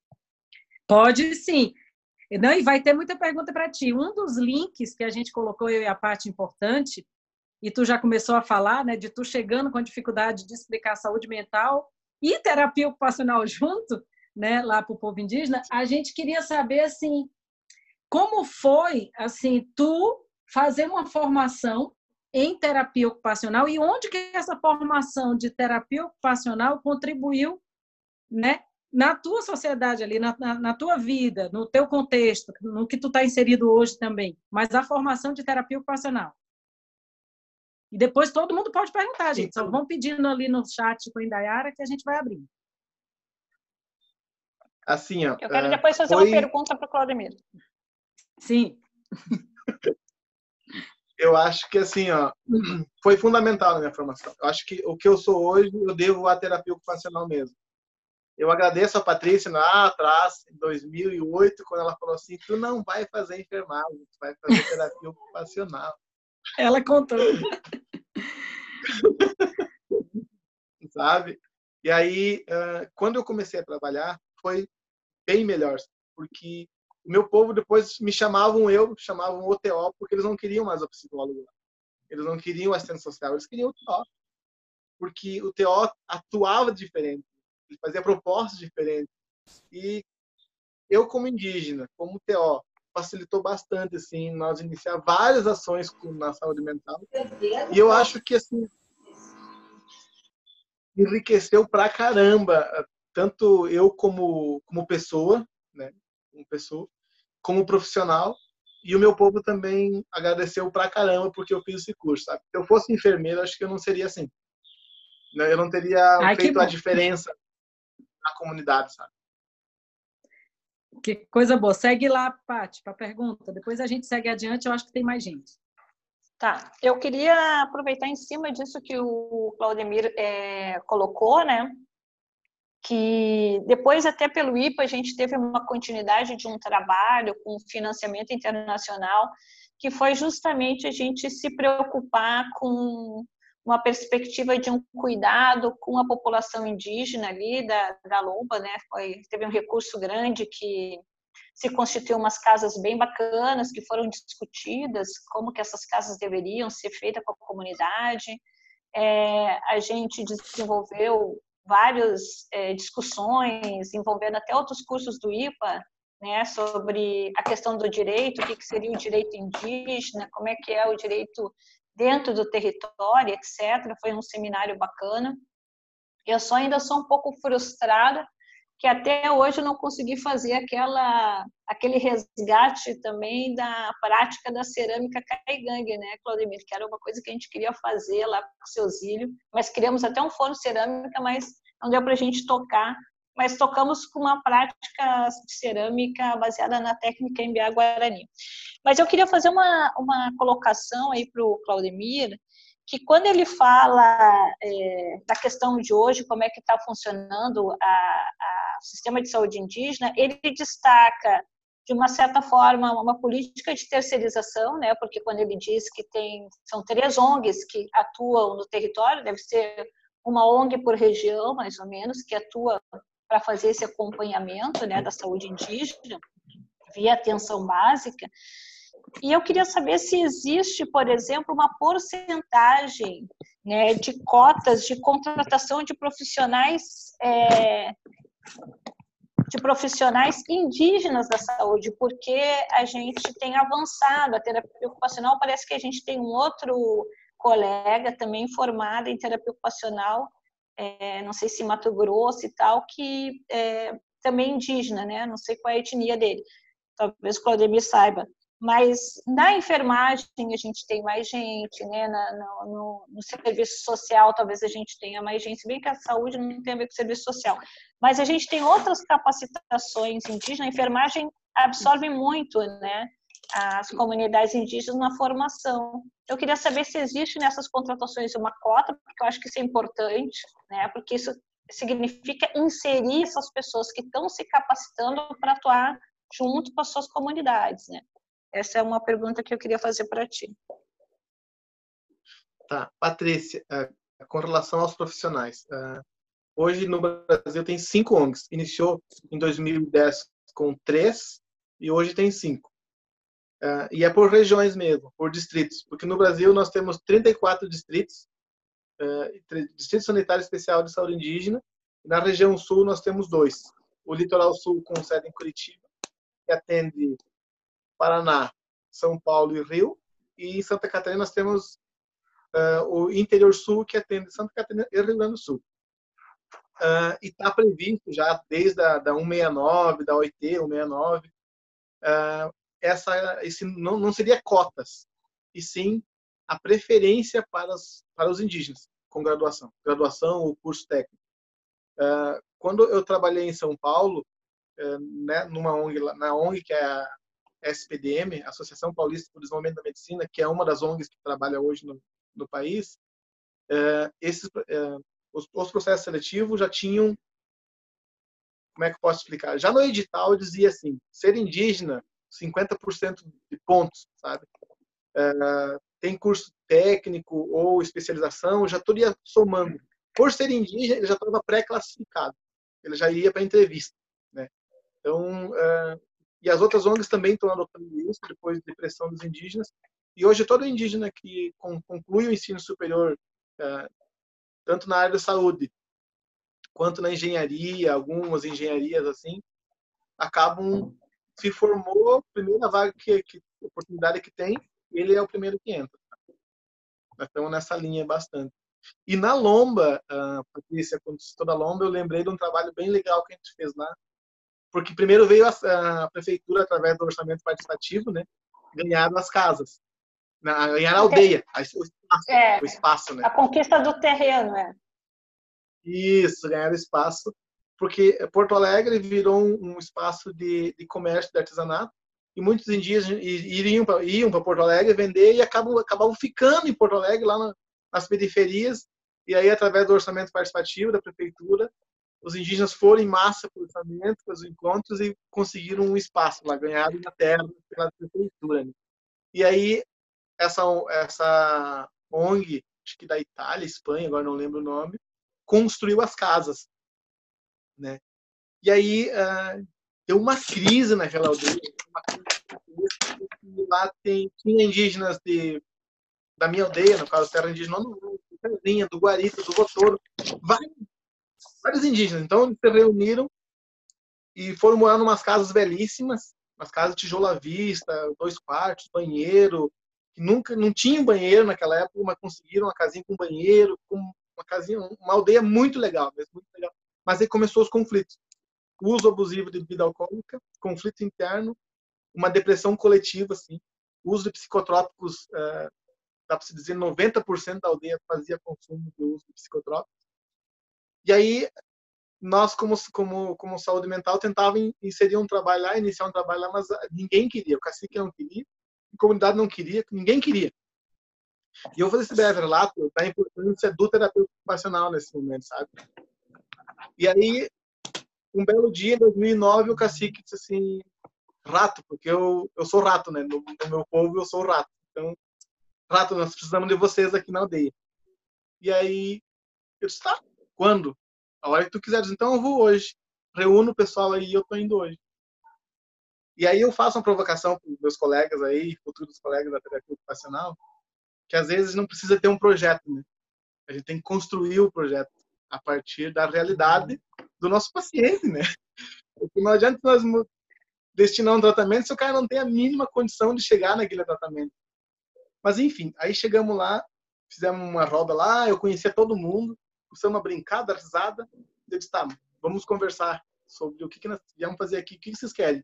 Pode sim. Não, e vai ter muita pergunta para ti. Um dos links que a gente colocou, eu e a parte importante, e tu já começou a falar, né, de tu chegando com dificuldade de explicar saúde mental e terapia ocupacional <laughs> junto, né, lá para o povo indígena, a gente queria saber, assim, como foi, assim, tu fazer uma formação em terapia ocupacional e onde que essa formação de terapia ocupacional contribuiu, né, na tua sociedade ali, na, na, na, tua vida, no teu contexto, no que tu está inserido hoje também, mas a formação de terapia ocupacional. E depois todo mundo pode perguntar, gente. Só vão pedindo ali no chat com a Indaiara que a gente vai abrir. Assim, ó. Eu quero depois fazer foi... uma pergunta para o Claudemir. Sim. eu acho que assim, ó, foi fundamental na minha formação. Eu acho que o que eu sou hoje, eu devo à terapia ocupacional mesmo. Eu agradeço a Patrícia lá atrás, em 2008, quando ela falou assim: tu não vai fazer enfermagem, tu vai fazer terapia ocupacional. Ela contou. <laughs> Sabe? E aí, quando eu comecei a trabalhar, foi bem melhor, porque o meu povo depois me chamavam eu, chamavam o TO, porque eles não queriam mais o psicólogo. Eles não queriam assistente social, eles queriam o TO. Porque o TO atuava diferente ele fazia propostas diferentes. E eu, como indígena, como TO, facilitou bastante, assim, nós iniciar várias ações na saúde mental. E eu acho que, assim, enriqueceu pra caramba, tanto eu como, como pessoa, né, como pessoa, como profissional, e o meu povo também agradeceu pra caramba porque eu fiz esse curso, sabe? Se eu fosse enfermeiro, acho que eu não seria assim. Eu não teria Ai, feito a diferença na comunidade, sabe? Que coisa boa. Segue lá, Paty, para a pergunta. Depois a gente segue adiante, eu acho que tem mais gente. Tá, eu queria aproveitar em cima disso que o Claudemir é, colocou, né? Que depois, até pelo IPA, a gente teve uma continuidade de um trabalho com financiamento internacional, que foi justamente a gente se preocupar com uma perspectiva de um cuidado com a população indígena ali da, da Lomba, né? Foi, teve um recurso grande que se constituiu umas casas bem bacanas que foram discutidas, como que essas casas deveriam ser feitas com a comunidade. É, a gente desenvolveu várias é, discussões envolvendo até outros cursos do IPA, né, sobre a questão do direito, o que, que seria o direito indígena, como é que é o direito dentro do território, etc. Foi um seminário bacana. Eu só ainda sou um pouco frustrada que até hoje eu não consegui fazer aquela, aquele resgate também da prática da cerâmica caigangue, né, Claudemir? Que era uma coisa que a gente queria fazer lá com o seu Zílio, mas criamos até um forno cerâmica, mas não deu para a gente tocar. Mas tocamos com uma prática de cerâmica baseada na técnica em Guarani. Mas eu queria fazer uma, uma colocação aí para o Claudemir, que quando ele fala é, da questão de hoje, como é que está funcionando o sistema de saúde indígena, ele destaca, de uma certa forma, uma política de terceirização, né? porque quando ele diz que tem, são três ONGs que atuam no território, deve ser uma ONG por região, mais ou menos, que atua para fazer esse acompanhamento né, da saúde indígena, via atenção básica, e eu queria saber se existe, por exemplo, uma porcentagem né, de cotas de contratação de profissionais é, de profissionais indígenas da saúde, porque a gente tem avançado a terapia ocupacional. Parece que a gente tem um outro colega também formado em terapia ocupacional, é, não sei se Mato Grosso e tal, que é também indígena, né? Não sei qual é a etnia dele. Talvez o Claudemir saiba. Mas na enfermagem a gente tem mais gente, né? Na, no, no, serviço social talvez a gente tenha mais gente, se bem que a saúde não tem a ver com o serviço social. Mas a gente tem outras capacitações indígenas, a enfermagem absorve muito, né? As comunidades indígenas na formação. Eu queria saber se existe nessas contratações uma cota, porque eu acho que isso é importante, né? Porque isso significa inserir essas pessoas que estão se capacitando para atuar junto com as suas comunidades, né? Essa é uma pergunta que eu queria fazer para ti. Tá, Patrícia, é, com relação aos profissionais, é, hoje no Brasil tem cinco ONGs. Iniciou em 2010 com três e hoje tem cinco. É, e é por regiões mesmo, por distritos, porque no Brasil nós temos 34 distritos, Distrito Sanitário Especial de Saúde Indígena, na região sul nós temos dois. O Litoral Sul com sede em Curitiba, que atende Paraná, São Paulo e Rio. E em Santa Catarina nós temos uh, o interior sul, que atende Santa Catarina e Rio Grande do Sul. Uh, e está previsto já desde a da 169, da OIT, 169, uh, essa, esse não, não seria cotas, e sim a preferência para, as, para os indígenas com graduação, graduação ou curso técnico. Uh, quando eu trabalhei em São Paulo, uh, né, numa ONG, na ONG que é a SPDM, Associação Paulista por Desenvolvimento da Medicina, que é uma das ONGs que trabalha hoje no, no país, é, esses, é, os, os, processos seletivos já tinham, como é que eu posso explicar? Já no edital dizia assim, ser indígena, 50% de pontos, sabe? É, tem curso técnico ou especialização, já estaria somando. Por ser indígena, ele já estava pré-classificado, ele já iria para entrevista, né? Então, e as outras ONGs também estão adotando isso depois de pressão dos indígenas. E hoje todo indígena que conclui o ensino superior, é, tanto na área da saúde quanto na engenharia, algumas engenharias assim, acabam se formou primeira vaga que, que oportunidade que tem, ele é o primeiro que entra. Nós estamos nessa linha bastante. E na Lomba, uh, Patrícia, quando citou da Lomba, eu lembrei de um trabalho bem legal que a gente fez lá, porque primeiro veio a, a prefeitura, através do orçamento participativo, né, ganhar as casas, na, ganhar a aldeia, o espaço, é, o espaço, né? A conquista do terreno, é. Isso, ganhar espaço, porque Porto Alegre virou um, um espaço de, de comércio, de artesanato, e muitos indígenas iriam para iam para Porto Alegre vender e acabam acabavam ficando em Porto Alegre lá na, nas periferias e aí através do orçamento participativo da prefeitura os indígenas foram em massa para o orçamento, para os encontros e conseguiram um espaço lá, ganharam uma terra pela prefeitura. Né? E aí essa essa ONG, acho que da Itália, Espanha, agora não lembro o nome, construiu as casas, né? E aí uh, deu uma crise naquela aldeia, uma crise lá tem tinha indígenas de da minha aldeia, no caso terra indígena Pezinha, do Guarita, do Votoro, vários, vários indígenas. Então eles se reuniram e foram morar em umas casas belíssimas, umas casas de tijolo à vista, dois quartos, banheiro, que nunca não tinha banheiro naquela época, mas conseguiram uma casinha com banheiro, com uma casinha, uma aldeia muito legal, muito legal. Mas aí começou os conflitos. uso abusivo de bebida alcoólica, conflito interno, uma depressão coletiva, assim, uso de psicotrópicos, uh, dá para se dizer 90% da aldeia fazia consumo de uso de psicotrópicos. E aí nós como como como saúde mental tentava inserir um trabalho lá, iniciar um trabalho lá, mas ninguém queria, o cacique não queria, a comunidade não queria, ninguém queria. E eu vou fazer esse breve relato da importância do terapeuta ocupacional nesse momento, sabe? E aí, um belo dia, em 2009, o cacique disse assim, rato, porque eu, eu sou rato, né? No, no meu povo, eu sou rato. Então, rato, nós precisamos de vocês aqui na aldeia. E aí, eu disse, tá, quando? A hora que tu quiseres. Então, eu vou hoje. Reúno o pessoal aí e eu tô indo hoje. E aí eu faço uma provocação para meus colegas aí, futuros colegas da terapia ocupacional, que às vezes não precisa ter um projeto, né? A gente tem que construir o projeto a partir da realidade do nosso paciente, né? Porque não adianta nós destinar um tratamento se o cara não tem a mínima condição de chegar naquele tratamento. Mas enfim, aí chegamos lá, fizemos uma roda lá, eu conhecia todo mundo, fizemos uma brincada, risada, eu disse, tá, vamos conversar sobre o que, que nós viemos fazer aqui, o que, que vocês querem?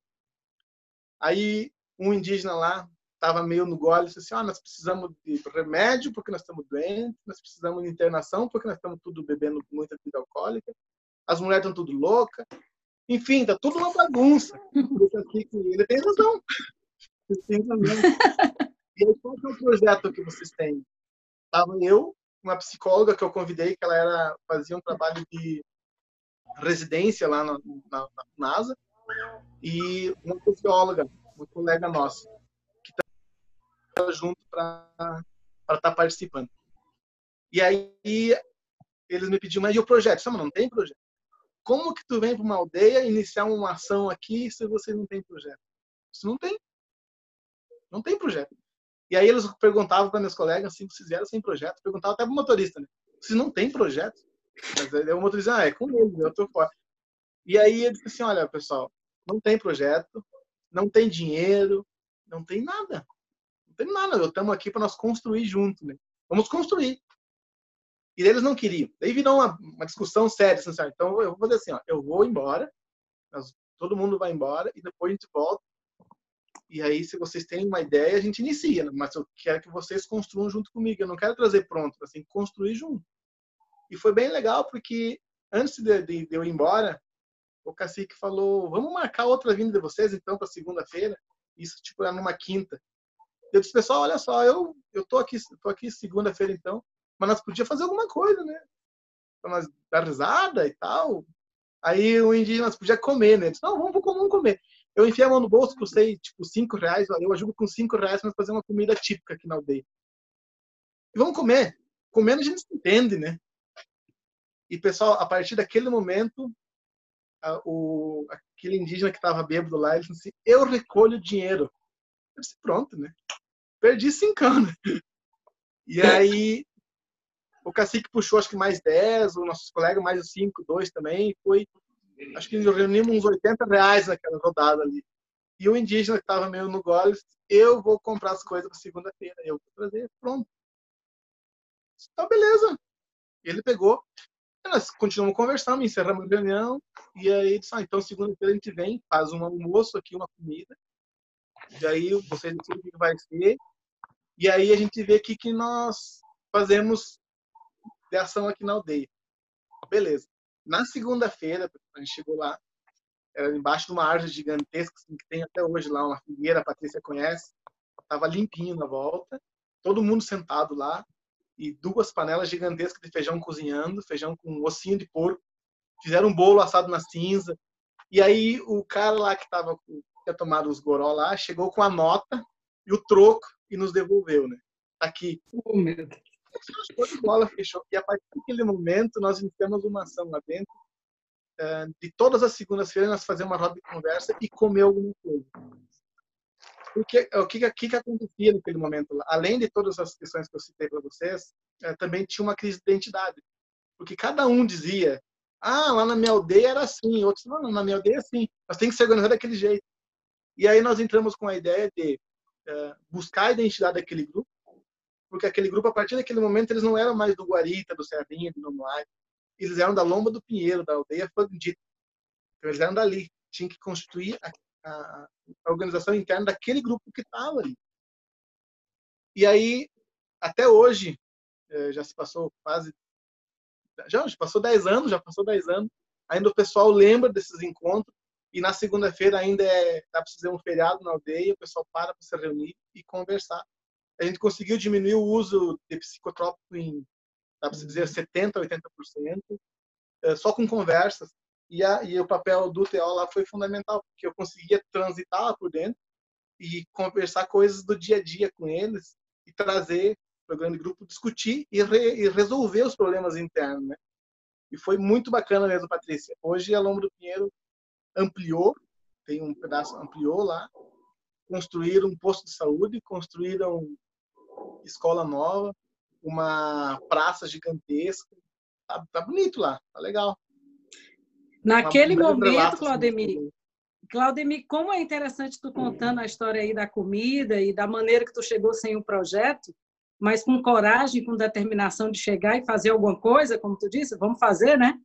Aí um indígena lá estava meio no gole, disse assim, ah, nós precisamos de remédio porque nós estamos doentes, nós precisamos de internação porque nós estamos tudo bebendo muita bebida alcoólica, as mulheres estão tudo loucas, enfim, tá tudo uma bagunça. <laughs> Ele tem razão. Ele tem razão. <laughs> E aí, qual é o projeto que vocês têm? Estava eu, uma psicóloga que eu convidei, que ela era, fazia um trabalho de residência lá na, na, na NASA, e uma socióloga, uma colega nossa, que está junto para estar tá participando. E aí eles me pediram, mas e o projeto? Sabe, não tem projeto. Como que tu vem para uma aldeia iniciar uma ação aqui se você não tem projeto? Isso não tem. Não tem projeto. E aí eles perguntavam para meus colegas assim, vocês vieram sem projeto? Perguntavam até para o motorista, né? Vocês não tem projeto? O motorista, ah, é com eu tô fora. E aí ele disse assim, olha, pessoal, não tem projeto, não tem dinheiro, não tem nada. Não tem nada. Estamos aqui para nós construir junto, né? Vamos construir. E eles não queriam. Daí virou uma, uma discussão séria. Assim, então eu vou fazer assim, ó, eu vou embora, nós, todo mundo vai embora e depois a gente volta. E aí, se vocês têm uma ideia, a gente inicia. Né? Mas eu quero que vocês construam junto comigo. Eu não quero trazer pronto, assim, construir junto. E foi bem legal porque antes de, de, de eu ir embora, o cacique falou: vamos marcar outra vinda de vocês então para segunda-feira. Isso tipo era numa quinta. Eu disse, pessoal, olha só, eu eu tô aqui, tô aqui segunda-feira então, mas nós podíamos fazer alguma coisa, né? Para nós dar risada e tal. Aí o indígena nós podia comer, né? Eu disse, não, vamos, vamos comer. Eu enfiei a mão no bolso, custei tipo cinco reais. Eu ajudo com cinco reais para fazer uma comida típica aqui na aldeia. E vamos comer. Comendo a gente se entende, né? E pessoal, a partir daquele momento, a, o, aquele indígena que estava bêbado lá, ele disse assim, eu recolho dinheiro. Eu disse, pronto, né? Perdi cinco anos. E <laughs> aí, o cacique puxou acho que mais 10, os nossos colegas mais 5, 2 também, foi, acho que reunimos uns 80 reais naquela rodada ali. E o indígena que estava meio no gole, eu vou comprar as coisas para segunda-feira, eu vou trazer, pronto. Então, beleza. Ele pegou, nós continuamos conversando, encerramos a reunião, e aí disse, ah, então segunda-feira a gente vem, faz um almoço aqui, uma comida, e aí vocês decidem o que vai ser, e aí a gente vê o que, nós fazemos de ação aqui na aldeia. Beleza. Na segunda-feira, a gente chegou lá, era embaixo de uma árvore gigantesca assim, que tem até hoje lá, uma figueira, a Patrícia conhece. Tava limpinho na volta, todo mundo sentado lá e duas panelas gigantescas de feijão cozinhando, feijão com ossinho de porco. Fizeram um bolo assado na cinza. E aí o cara lá que tava tinha tomado os goró lá, chegou com a nota e o troco e nos devolveu, né? Tá aqui. Oh, meu Deus. Show de bola, fechou. E a partir daquele momento, nós iniciamos uma ação lá dentro. Eh, de todas as segundas-feiras, nós fazemos uma roda de conversa e comer alguma coisa. Porque, o que, que, que acontecia naquele momento? Além de todas as questões que eu citei para vocês, eh, também tinha uma crise de identidade. Porque cada um dizia, ah, lá na minha aldeia era assim, outros, não, na minha aldeia é assim, nós tem que se organizar daquele jeito. E aí nós entramos com a ideia de buscar a identidade daquele grupo, porque aquele grupo, a partir daquele momento, eles não eram mais do Guarita, do Serrinha, do Nonuai, eles eram da Lomba do Pinheiro, da aldeia Fandita. Então, eles eram dali. Tinha que constituir a, a, a organização interna daquele grupo que estava ali. E aí, até hoje, eh, já se passou quase. Já, já passou 10 anos, já passou 10 anos. Ainda o pessoal lembra desses encontros. E na segunda-feira ainda é, dá para fazer um feriado na aldeia, o pessoal para para se reunir e conversar. A gente conseguiu diminuir o uso de psicotrópico em, dá para dizer, 70%, 80%, eh, só com conversas. E, a, e o papel do TO lá foi fundamental, porque eu conseguia transitar lá por dentro e conversar coisas do dia a dia com eles e trazer para o grande grupo, discutir e, re, e, resolver os problemas internos, né? E foi muito bacana mesmo, Patrícia. Hoje a Lombo do Pinheiro ampliou, tem um pedaço ampliou lá, construíram um posto de saúde, construíram escola nova, uma praça gigantesca. Tá, tá bonito lá, tá legal. Naquele momento, Claudemir, Claudemir, como é interessante tu contando a história aí da comida e da maneira que tu chegou sem o projeto, mas com coragem, com determinação de chegar e fazer alguma coisa, como tu disse, vamos fazer, né?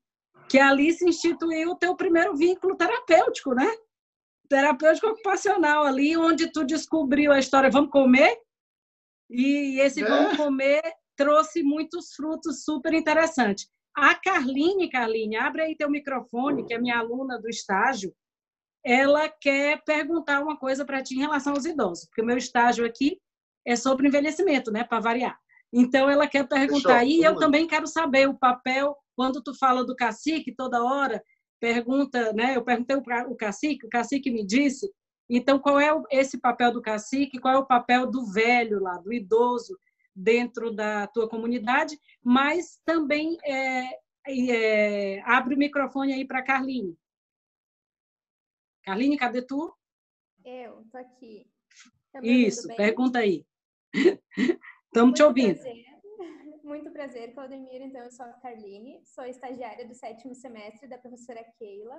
Que ali se instituiu o teu primeiro vínculo terapêutico, né? Terapêutico ocupacional, ali onde tu descobriu a história, vamos comer? E esse é. vamos comer trouxe muitos frutos super interessantes. A Carline, Carline, abre aí teu microfone, que é minha aluna do estágio. Ela quer perguntar uma coisa para ti em relação aos idosos, porque o meu estágio aqui é sobre envelhecimento, né, para variar. Então ela quer perguntar e eu também quero saber o papel quando tu fala do cacique toda hora, pergunta, né? Eu perguntei para o cacique, o cacique me disse. Então qual é esse papel do cacique? Qual é o papel do velho lá, do idoso dentro da tua comunidade, mas também é, é, abre o microfone aí para Carline. Carline, cadê tu? Eu, tô aqui. Tá Isso, pergunta aí. Estamos <laughs> te ouvindo. Prazer. Muito prazer, Claudemir. Então, eu sou a Carline, sou estagiária do sétimo semestre da professora Keila.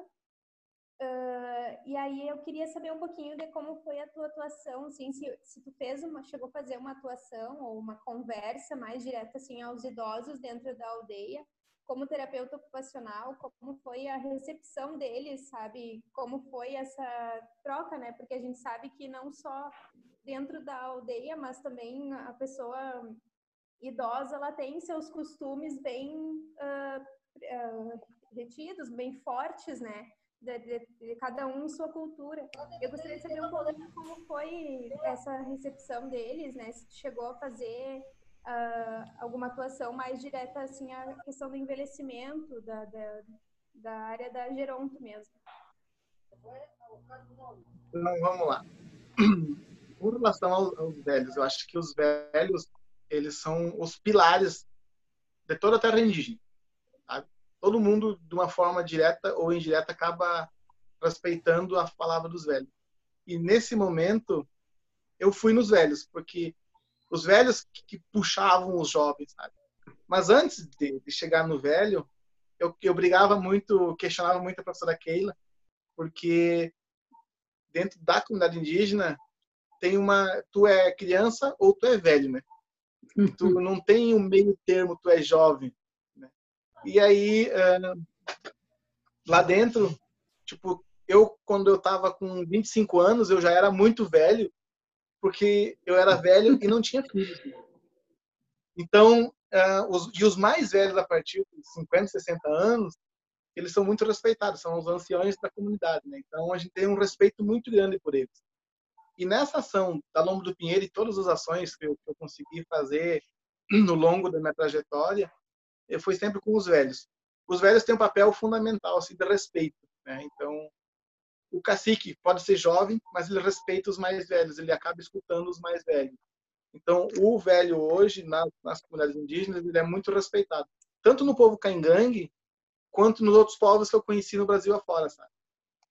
Uh, e aí eu queria saber um pouquinho de como foi a tua atuação, assim, se, se tu fez uma, chegou a fazer uma atuação ou uma conversa mais direta assim aos idosos dentro da aldeia, como terapeuta ocupacional, como foi a recepção deles, sabe? Como foi essa troca, né? Porque a gente sabe que não só dentro da aldeia, mas também a pessoa idosa, ela tem seus costumes bem uh, uh, retidos, bem fortes, né? de, de, de, cada um em sua cultura. Eu gostaria de saber um pouquinho como foi essa recepção deles, né? Se chegou a fazer uh, alguma atuação mais direta, assim, a questão do envelhecimento da, da, da área da geronto mesmo. Então, vamos lá. <clears throat> Com relação aos velhos, eu acho que os velhos, eles são os pilares de toda a terra indígena todo mundo, de uma forma direta ou indireta, acaba respeitando a palavra dos velhos. E nesse momento, eu fui nos velhos, porque os velhos que, que puxavam os jovens, sabe? Mas antes de, de chegar no velho, eu, eu brigava muito, questionava muito a professora Keila, porque dentro da comunidade indígena tem uma, tu é criança ou tu é velho, né? Tu não tem um meio termo, tu é jovem. E aí, é, lá dentro, tipo, eu, quando eu tava com 25 anos, eu já era muito velho, porque eu era velho e não tinha filhos. Então, uh, os, e os mais velhos, a partir de 50, 60 anos, eles são muito respeitados, são os anciões da comunidade, né? Então a gente tem um respeito muito grande por eles. E nessa ação da Lombo do Pinheiro e todas as ações que eu, que eu consegui fazer <clears throat> no longo da minha trajetória, eu fui sempre com os velhos. Os velhos têm um papel fundamental assim de respeito, né? Então o cacique pode ser jovem, mas ele respeita os mais velhos, ele acaba escutando os mais velhos. Então, o velho hoje, nas, nas comunidades indígenas, ele é muito respeitado. Tanto no povo caingangue, quanto nos outros povos que eu conheci no Brasil afora, sabe?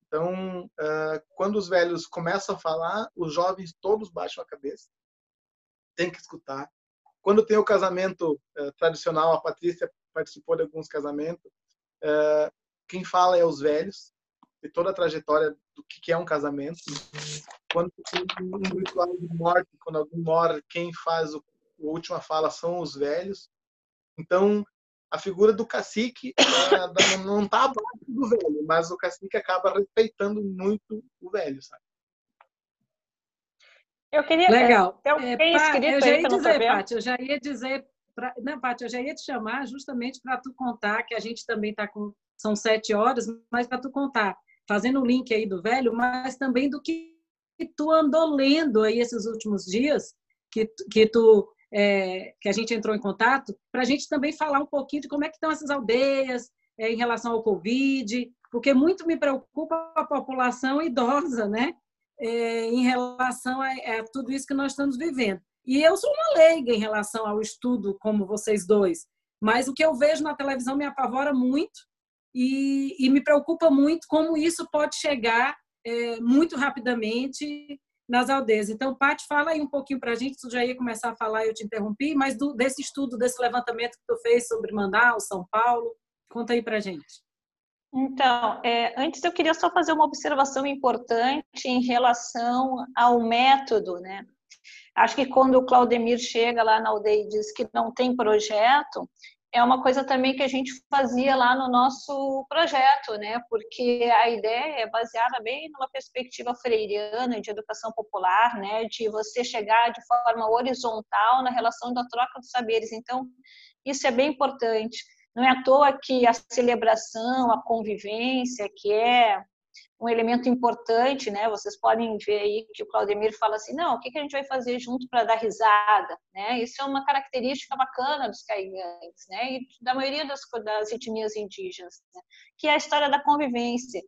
Então, uh, quando os velhos começam a falar, os jovens todos baixam a cabeça. Tem que escutar. Quando tem o casamento uh, tradicional, a Patrícia participou de alguns casamentos, uh, quem fala é os velhos, de toda a trajetória do que é um casamento. Quando tem um ritual de morte, quando alguém morre, quem faz a última fala são os velhos. Então, a figura do cacique não está abaixo do velho, mas o cacique acaba respeitando muito o velho, sabe? Eu queria. Legal. Eu, é, Pá, eu já ia dizer, Paty, eu já ia dizer. Pra, não, Paty, eu já ia te chamar justamente para tu contar que a gente também está com. São sete horas, mas para tu contar fazendo o link aí do velho, mas também do que tu andou lendo aí esses últimos dias, que, que tu é, que a gente entrou em contato, para a gente também falar um pouquinho de como é que estão essas aldeias é, em relação ao Covid, porque muito me preocupa a população idosa, né? É, em relação a, a, tudo isso que nós estamos vivendo. E eu sou uma leiga em relação ao estudo, como vocês dois, mas o que eu vejo na televisão me apavora muito e, e me preocupa muito como isso pode chegar é, muito rapidamente nas aldeias. Então, Paty, fala aí um pouquinho para a gente, tu já ia começar a falar eu te interrompi, mas do, desse estudo, desse levantamento que tu fez sobre Manaus, São Paulo, conta aí para a gente. Então, é, antes eu queria só fazer uma observação importante em relação ao método, né? Acho que quando o Claudemir chega lá na aldeia e diz que não tem projeto, é uma coisa também que a gente fazia lá no nosso projeto, né? Porque a ideia é baseada bem numa perspectiva freiriana de educação popular, né? De você chegar de forma horizontal na relação da troca dos saberes. Então, isso é bem importante. Não é à toa que a celebração, a convivência, que é um elemento importante, né? Vocês podem ver aí que o Claudemir fala assim, não, o que, a gente vai fazer junto para dar risada, né? Isso é uma característica bacana dos caigangues, né? E da maioria das, das etnias indígenas, né? que é a história da convivência.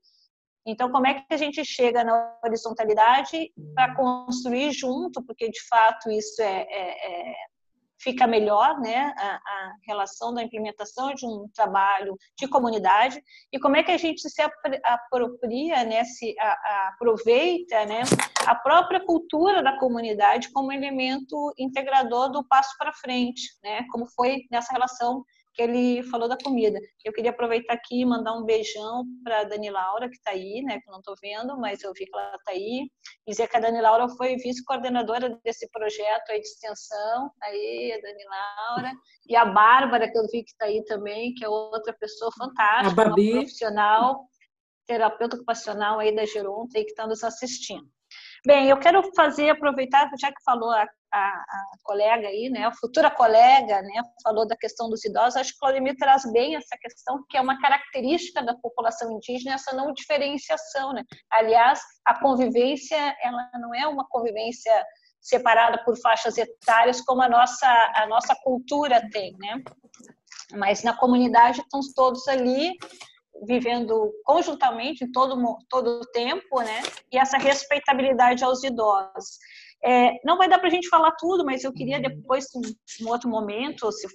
Então, como é que a gente chega na horizontalidade para construir junto, porque de fato isso é, é, é fica melhor né, a, a, relação da implementação de um trabalho de comunidade. E como é que a gente se apropria, né, se a, a, aproveita né, a própria cultura da comunidade como elemento integrador do passo para frente, né, como foi nessa relação que ele falou da comida. Eu queria aproveitar aqui e mandar um beijão para a Dani Laura, que está aí, né, que eu não estou vendo, mas eu vi que ela está aí. Dizer que a Dani Laura foi vice-coordenadora desse projeto aí de extensão, aí a Dani Laura, e a Bárbara, que eu vi que está aí também, que é outra pessoa fantástica, uma profissional, terapeuta ocupacional aí da Geronta, aí que está nos assistindo. Bem, eu quero fazer, aproveitar, já que falou a, a, a, colega aí, né, a futura colega, né, falou da questão dos idosos, acho que Claudemir traz bem essa questão, que é uma característica da população indígena, essa não diferenciação, né. Aliás, a convivência, ela não é uma convivência separada por faixas etárias como a nossa, a nossa cultura tem, né. Mas na comunidade estão todos ali vivendo conjuntamente todo todo o tempo, né? E essa respeitabilidade aos idosos. É, não vai dar para a gente falar tudo, mas eu queria depois, em outro momento, se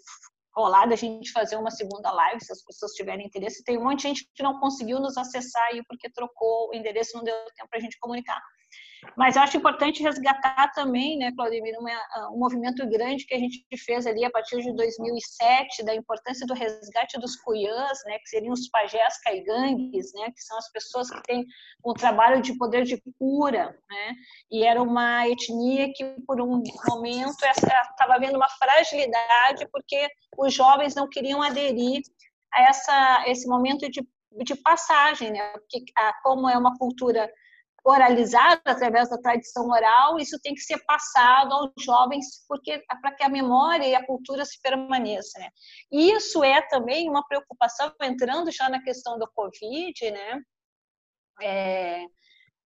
rolar, da gente fazer uma segunda live, se as pessoas tiverem interesse. Tem um monte de gente que não conseguiu nos acessar aí porque trocou o endereço, não deu tempo para a gente comunicar. Mas eu acho importante resgatar também, né, Claudemir, ah, um movimento grande que a gente fez ali a partir de 2007, da importância do resgate dos cuiãs, né, que seriam os pajés caigangues, né, que são as pessoas que têm um trabalho de poder de cura, né, e era uma etnia que, por um momento, estava vendo uma fragilidade porque os jovens não queriam aderir a essa, esse momento de, de passagem, né, porque, como é uma cultura oralizado através da tradição oral, isso tem que ser passado aos jovens, porque para que a memória e a cultura se permaneçam. Né? E isso é também uma preocupação, entrando já na questão do Covid, né? É,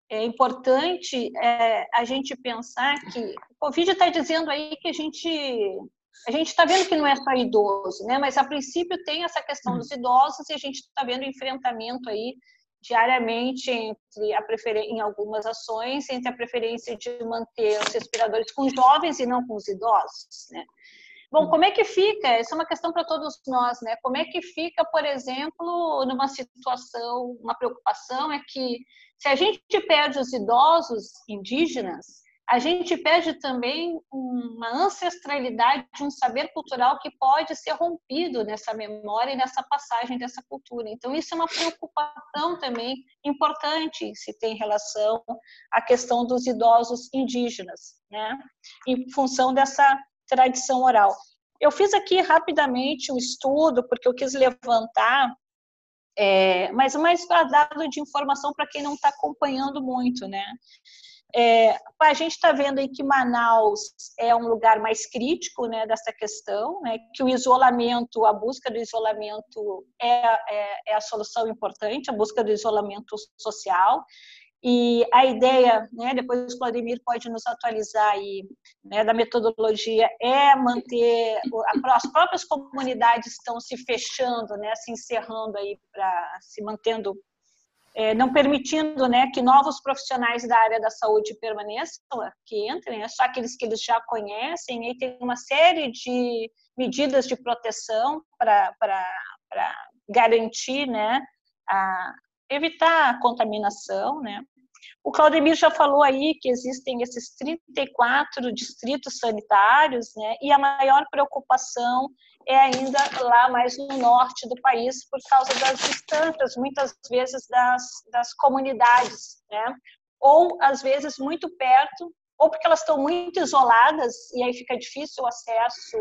é importante é, a gente pensar que o Covid está dizendo aí que a gente a gente está vendo que não é só idoso, né? Mas a princípio tem essa questão dos idosos e a gente está vendo enfrentamento aí diariamente entre a preferência em algumas ações entre a preferência de manter os respiradores com jovens e não com os idosos, né? Bom, como é que fica? Essa é uma questão para todos nós, né? Como é que fica, por exemplo, numa situação, uma preocupação é que se a gente perde os idosos indígenas, a gente perde também uma ancestralidade, um saber cultural que pode ser rompido nessa memória e nessa passagem dessa cultura. Então, isso é uma preocupação também importante se tem relação à questão dos idosos indígenas, né? em função dessa tradição oral. Eu fiz aqui rapidamente um estudo, porque eu quis levantar, é, mas mais para dado de informação para quem não está acompanhando muito, né? É, a gente está vendo aí que Manaus é um lugar mais crítico né, dessa questão, né, que o isolamento, a busca do isolamento é, é, é, a solução importante, a busca do isolamento social. E a ideia, né, depois o Vladimir pode nos atualizar aí, né, da metodologia, é manter, as próprias comunidades estão se fechando, né, se encerrando aí, para se mantendo é, não permitindo né, que novos profissionais da área da saúde permaneçam, que entrem, é só aqueles que eles já conhecem, e tem uma série de medidas de proteção para garantir, né, a, evitar a contaminação, né. O Claudemir já falou aí que existem esses 34 distritos sanitários, né, e a maior preocupação é ainda lá mais no norte do país, por causa das distâncias, muitas vezes, das, das comunidades, né? Ou, às vezes, muito perto, ou porque elas estão muito isoladas, e aí fica difícil o acesso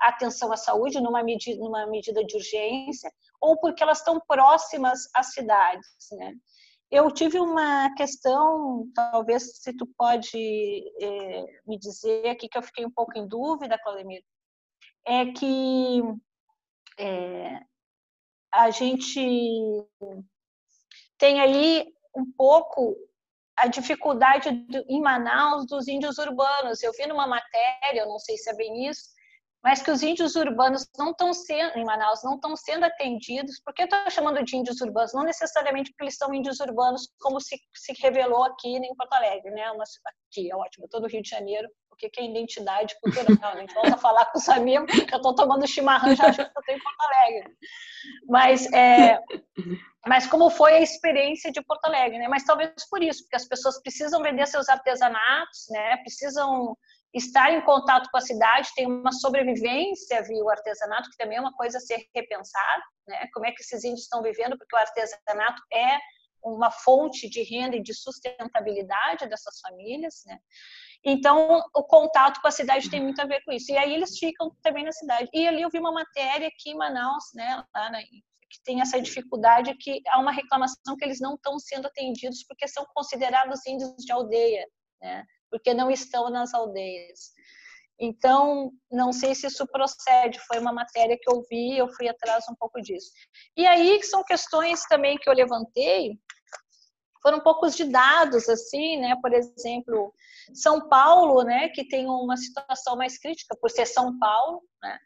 à atenção à saúde numa medida, numa medida de urgência, ou porque elas estão próximas às cidades, né? Eu tive uma questão, talvez se tu pode é, me dizer aqui, que eu fiquei um pouco em dúvida, Claudemir, é que é, a gente tem aí um pouco a dificuldade do, em Manaus dos índios urbanos. Eu vi numa matéria, eu não sei se é bem isso, mas que os índios urbanos não estão sendo, em Manaus, não estão sendo atendidos. Por que eu estou chamando de índios urbanos? Não necessariamente porque eles são índios urbanos, como se, se revelou aqui em Porto Alegre, né? Uma, aqui, é ótimo, todo o Rio de Janeiro o que é identidade cultural. A gente volta a falar <laughs> com os amigos, eu estou tomando chimarrão já acho que estou em Porto Alegre. Mas, é, mas como foi a experiência de Porto Alegre, né? Mas talvez por isso, porque as pessoas precisam vender seus artesanatos, né? Precisam estar em contato com a cidade, tem uma sobrevivência via o artesanato, que também é uma coisa a ser repensada, né? Como é que esses índios estão vivendo, porque o artesanato é uma fonte de renda e de sustentabilidade dessas famílias, né? Então, o contato com a cidade tem muito a ver com isso. E aí eles ficam também na cidade. E ali eu vi uma matéria aqui em Manaus, né, lá na, que tem essa dificuldade que há uma reclamação que eles não estão sendo atendidos porque são considerados índios de aldeia, né? Porque não estão nas aldeias. Então, não sei se isso procede, foi uma matéria que eu vi, eu fui atrás um pouco disso. E aí são questões também que eu levantei, foram poucos de dados, assim, né? Por exemplo, São Paulo, né? Que tem uma situação mais crítica por ser São Paulo, né?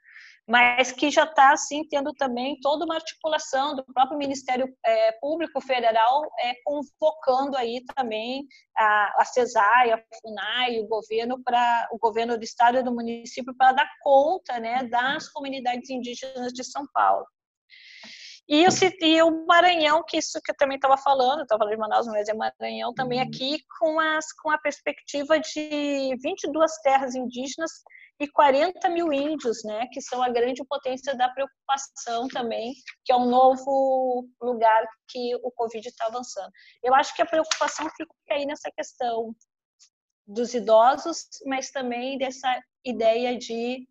Mas que já está, assim, tendo também toda uma articulação do próprio Ministério é, Público Federal é, convocando aí também a, a CESAI, a FUNAI, o governo, para o governo do estado e do município para dar conta, né? Das comunidades indígenas de São Paulo. E, eu, e o Maranhão, que isso que eu também estava falando, estava falando de Manaus, mas é Maranhão também uhum. aqui, com, as, com a perspectiva de 22 terras indígenas e 40 mil índios, né, que são a grande potência da preocupação também, que é um novo lugar que o Covid está avançando. Eu acho que a preocupação fica aí nessa questão dos idosos, mas também dessa ideia de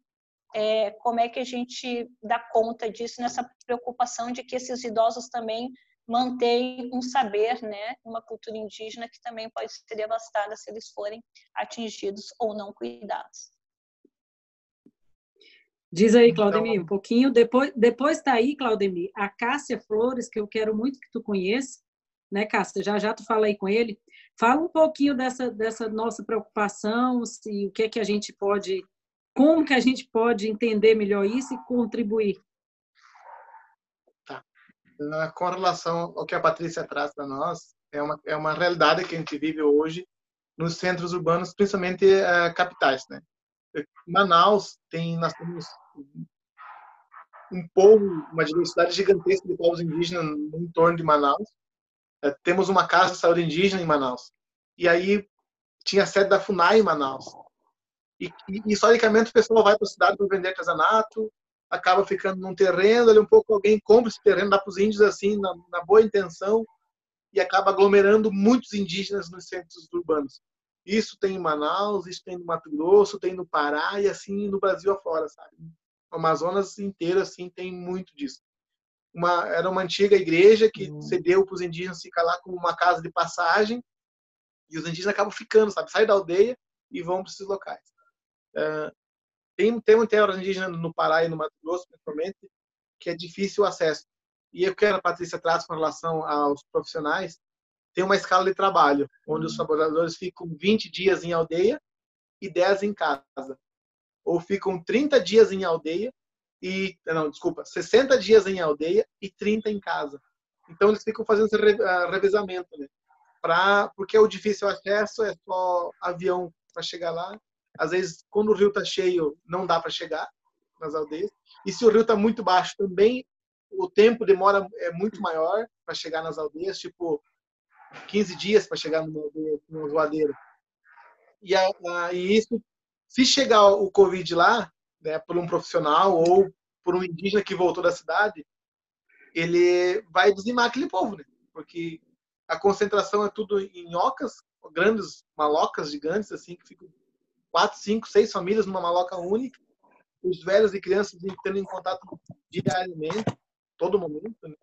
é, como é que a gente dá conta disso nessa preocupação de que esses idosos também manter um saber, né, uma cultura indígena que também pode ser devastada se eles forem atingidos ou não cuidados. Diz aí, Claudemir, então, um pouquinho. Depois, depois tá aí, Claudemir, a Cássia Flores, que eu quero muito que tu conheça, né, Cássia? Já já tu fala aí com ele. Fala um pouquinho dessa, dessa nossa preocupação, se o que é que a gente pode, como que a gente pode entender melhor isso e contribuir. Tá. Com relação ao que a Patrícia traz para nós, é uma, é uma realidade que a gente vive hoje nos centros urbanos, principalmente uh, capitais, né? Manaus tem, nós temos um povo, uma diversidade gigantesca de povos indígenas no entorno de Manaus. É, temos uma casa de saúde indígena em Manaus. E aí tinha a sede da FUNAI em Manaus. E, e historicamente o pessoal vai para a cidade para vender artesanato, acaba ficando num terreno, ali um pouco alguém compra esse terreno, dá para os índios assim, na, na boa intenção, e acaba aglomerando muitos indígenas nos centros urbanos. Isso tem em Manaus, isso tem no Mato Grosso, tem no Pará e assim no Brasil afora, sabe? O Amazonas inteiro assim tem muito disso. Uma, era uma antiga igreja que uhum. cedeu para os indígenas ficar lá como uma casa de passagem e os indígenas acabam ficando, sabe? Saem da aldeia e vão para esses locais. Uh, tem, tem um terra indígena no Pará e no Mato Grosso, principalmente, que é difícil o acesso. E eu quero a Patrícia traz com relação aos profissionais, tem uma escala de trabalho, onde os uhum. trabalhadores ficam 20 dias em aldeia e 10 em casa. Ou ficam 30 dias em aldeia e, não, desculpa, 60 dias em aldeia e 30 em casa. Então eles ficam fazendo esse ah, revezamento, né? Pra, porque é o difícil acesso, é só avião para chegar lá. Às vezes, quando o rio está cheio, não dá para chegar nas aldeias. E se o rio está muito baixo, também o tempo demora é muito maior para chegar nas aldeias. Tipo, 15 dias para chegar no, voadeiro. E, a, a, e isso, se chegar o Covid lá, né, por um profissional ou por um indígena que voltou da cidade, ele vai dizimar aquele povo, né? Porque a concentração é tudo em ocas, grandes malocas gigantes, assim, que ficam quatro, cinco, seis famílias numa maloca única. Os velhos e crianças entrando em contato diariamente, todo momento. Né?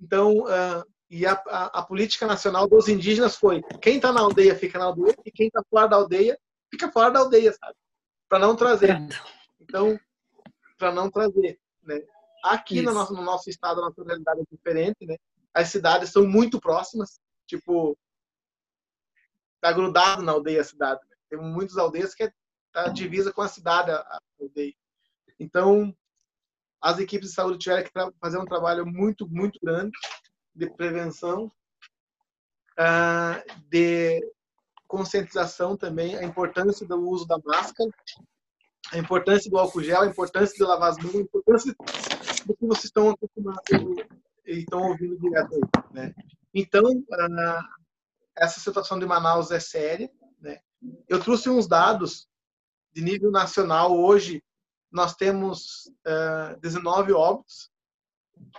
Então, uh, e a, a, a, política nacional dos indígenas foi quem está na aldeia fica na aldeia e quem está fora da aldeia fica fora da aldeia, sabe? Para não trazer. Então, para não trazer, né? Aqui no nosso, no nosso estado, a nossa realidade é diferente, né? As cidades são muito próximas, tipo, tá grudado na aldeia a cidade. Tem muitas aldeias que é, tá divisa com a cidade, a, aldeia. Então, as equipes de saúde tiveram que fazer um trabalho muito, muito grande de prevenção, uh, de conscientização também, a importância do uso da máscara, a importância do álcool gel, a importância de lavar as mãos, a importância do que vocês estão acostumados e estão ouvindo direto aí, né? Então, uh, essa situação de Manaus é séria? Eu trouxe uns dados de nível nacional. Hoje, nós temos uh, 19 óbitos,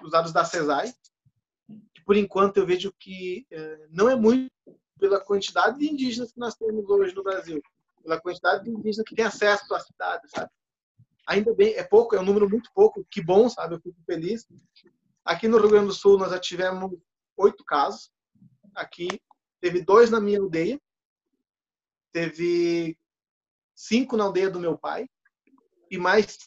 os dados da CESAI, por enquanto eu vejo que é, não é muito pela quantidade de indígenas que nós temos hoje no Brasil, pela quantidade de indígenas que têm acesso à cidade, sabe? Ainda bem, é pouco, é um número muito pouco, que bom, sabe? Eu fico feliz. Aqui no Rio Grande do Sul nós já tivemos oito casos. Aqui teve dois na minha aldeia, teve cinco na aldeia do meu pai e mais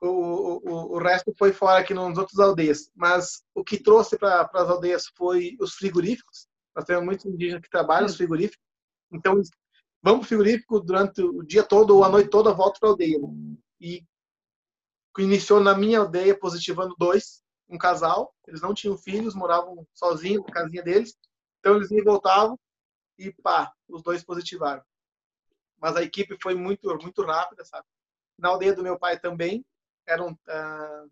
o, o, o resto foi fora aqui nos outros aldeias. Mas o que trouxe para as aldeias foi os frigoríficos. Nós temos muitos indígenas que trabalham nos frigoríficos. Então, vamos para o frigorífico durante o dia todo ou a noite toda, volta para a aldeia. E iniciou na minha aldeia positivando dois, um casal. Eles não tinham filhos, moravam sozinhos na casinha deles. Então, eles me voltavam e pá, os dois positivaram. Mas a equipe foi muito, muito rápida, sabe? Na aldeia do meu pai também, eram ah,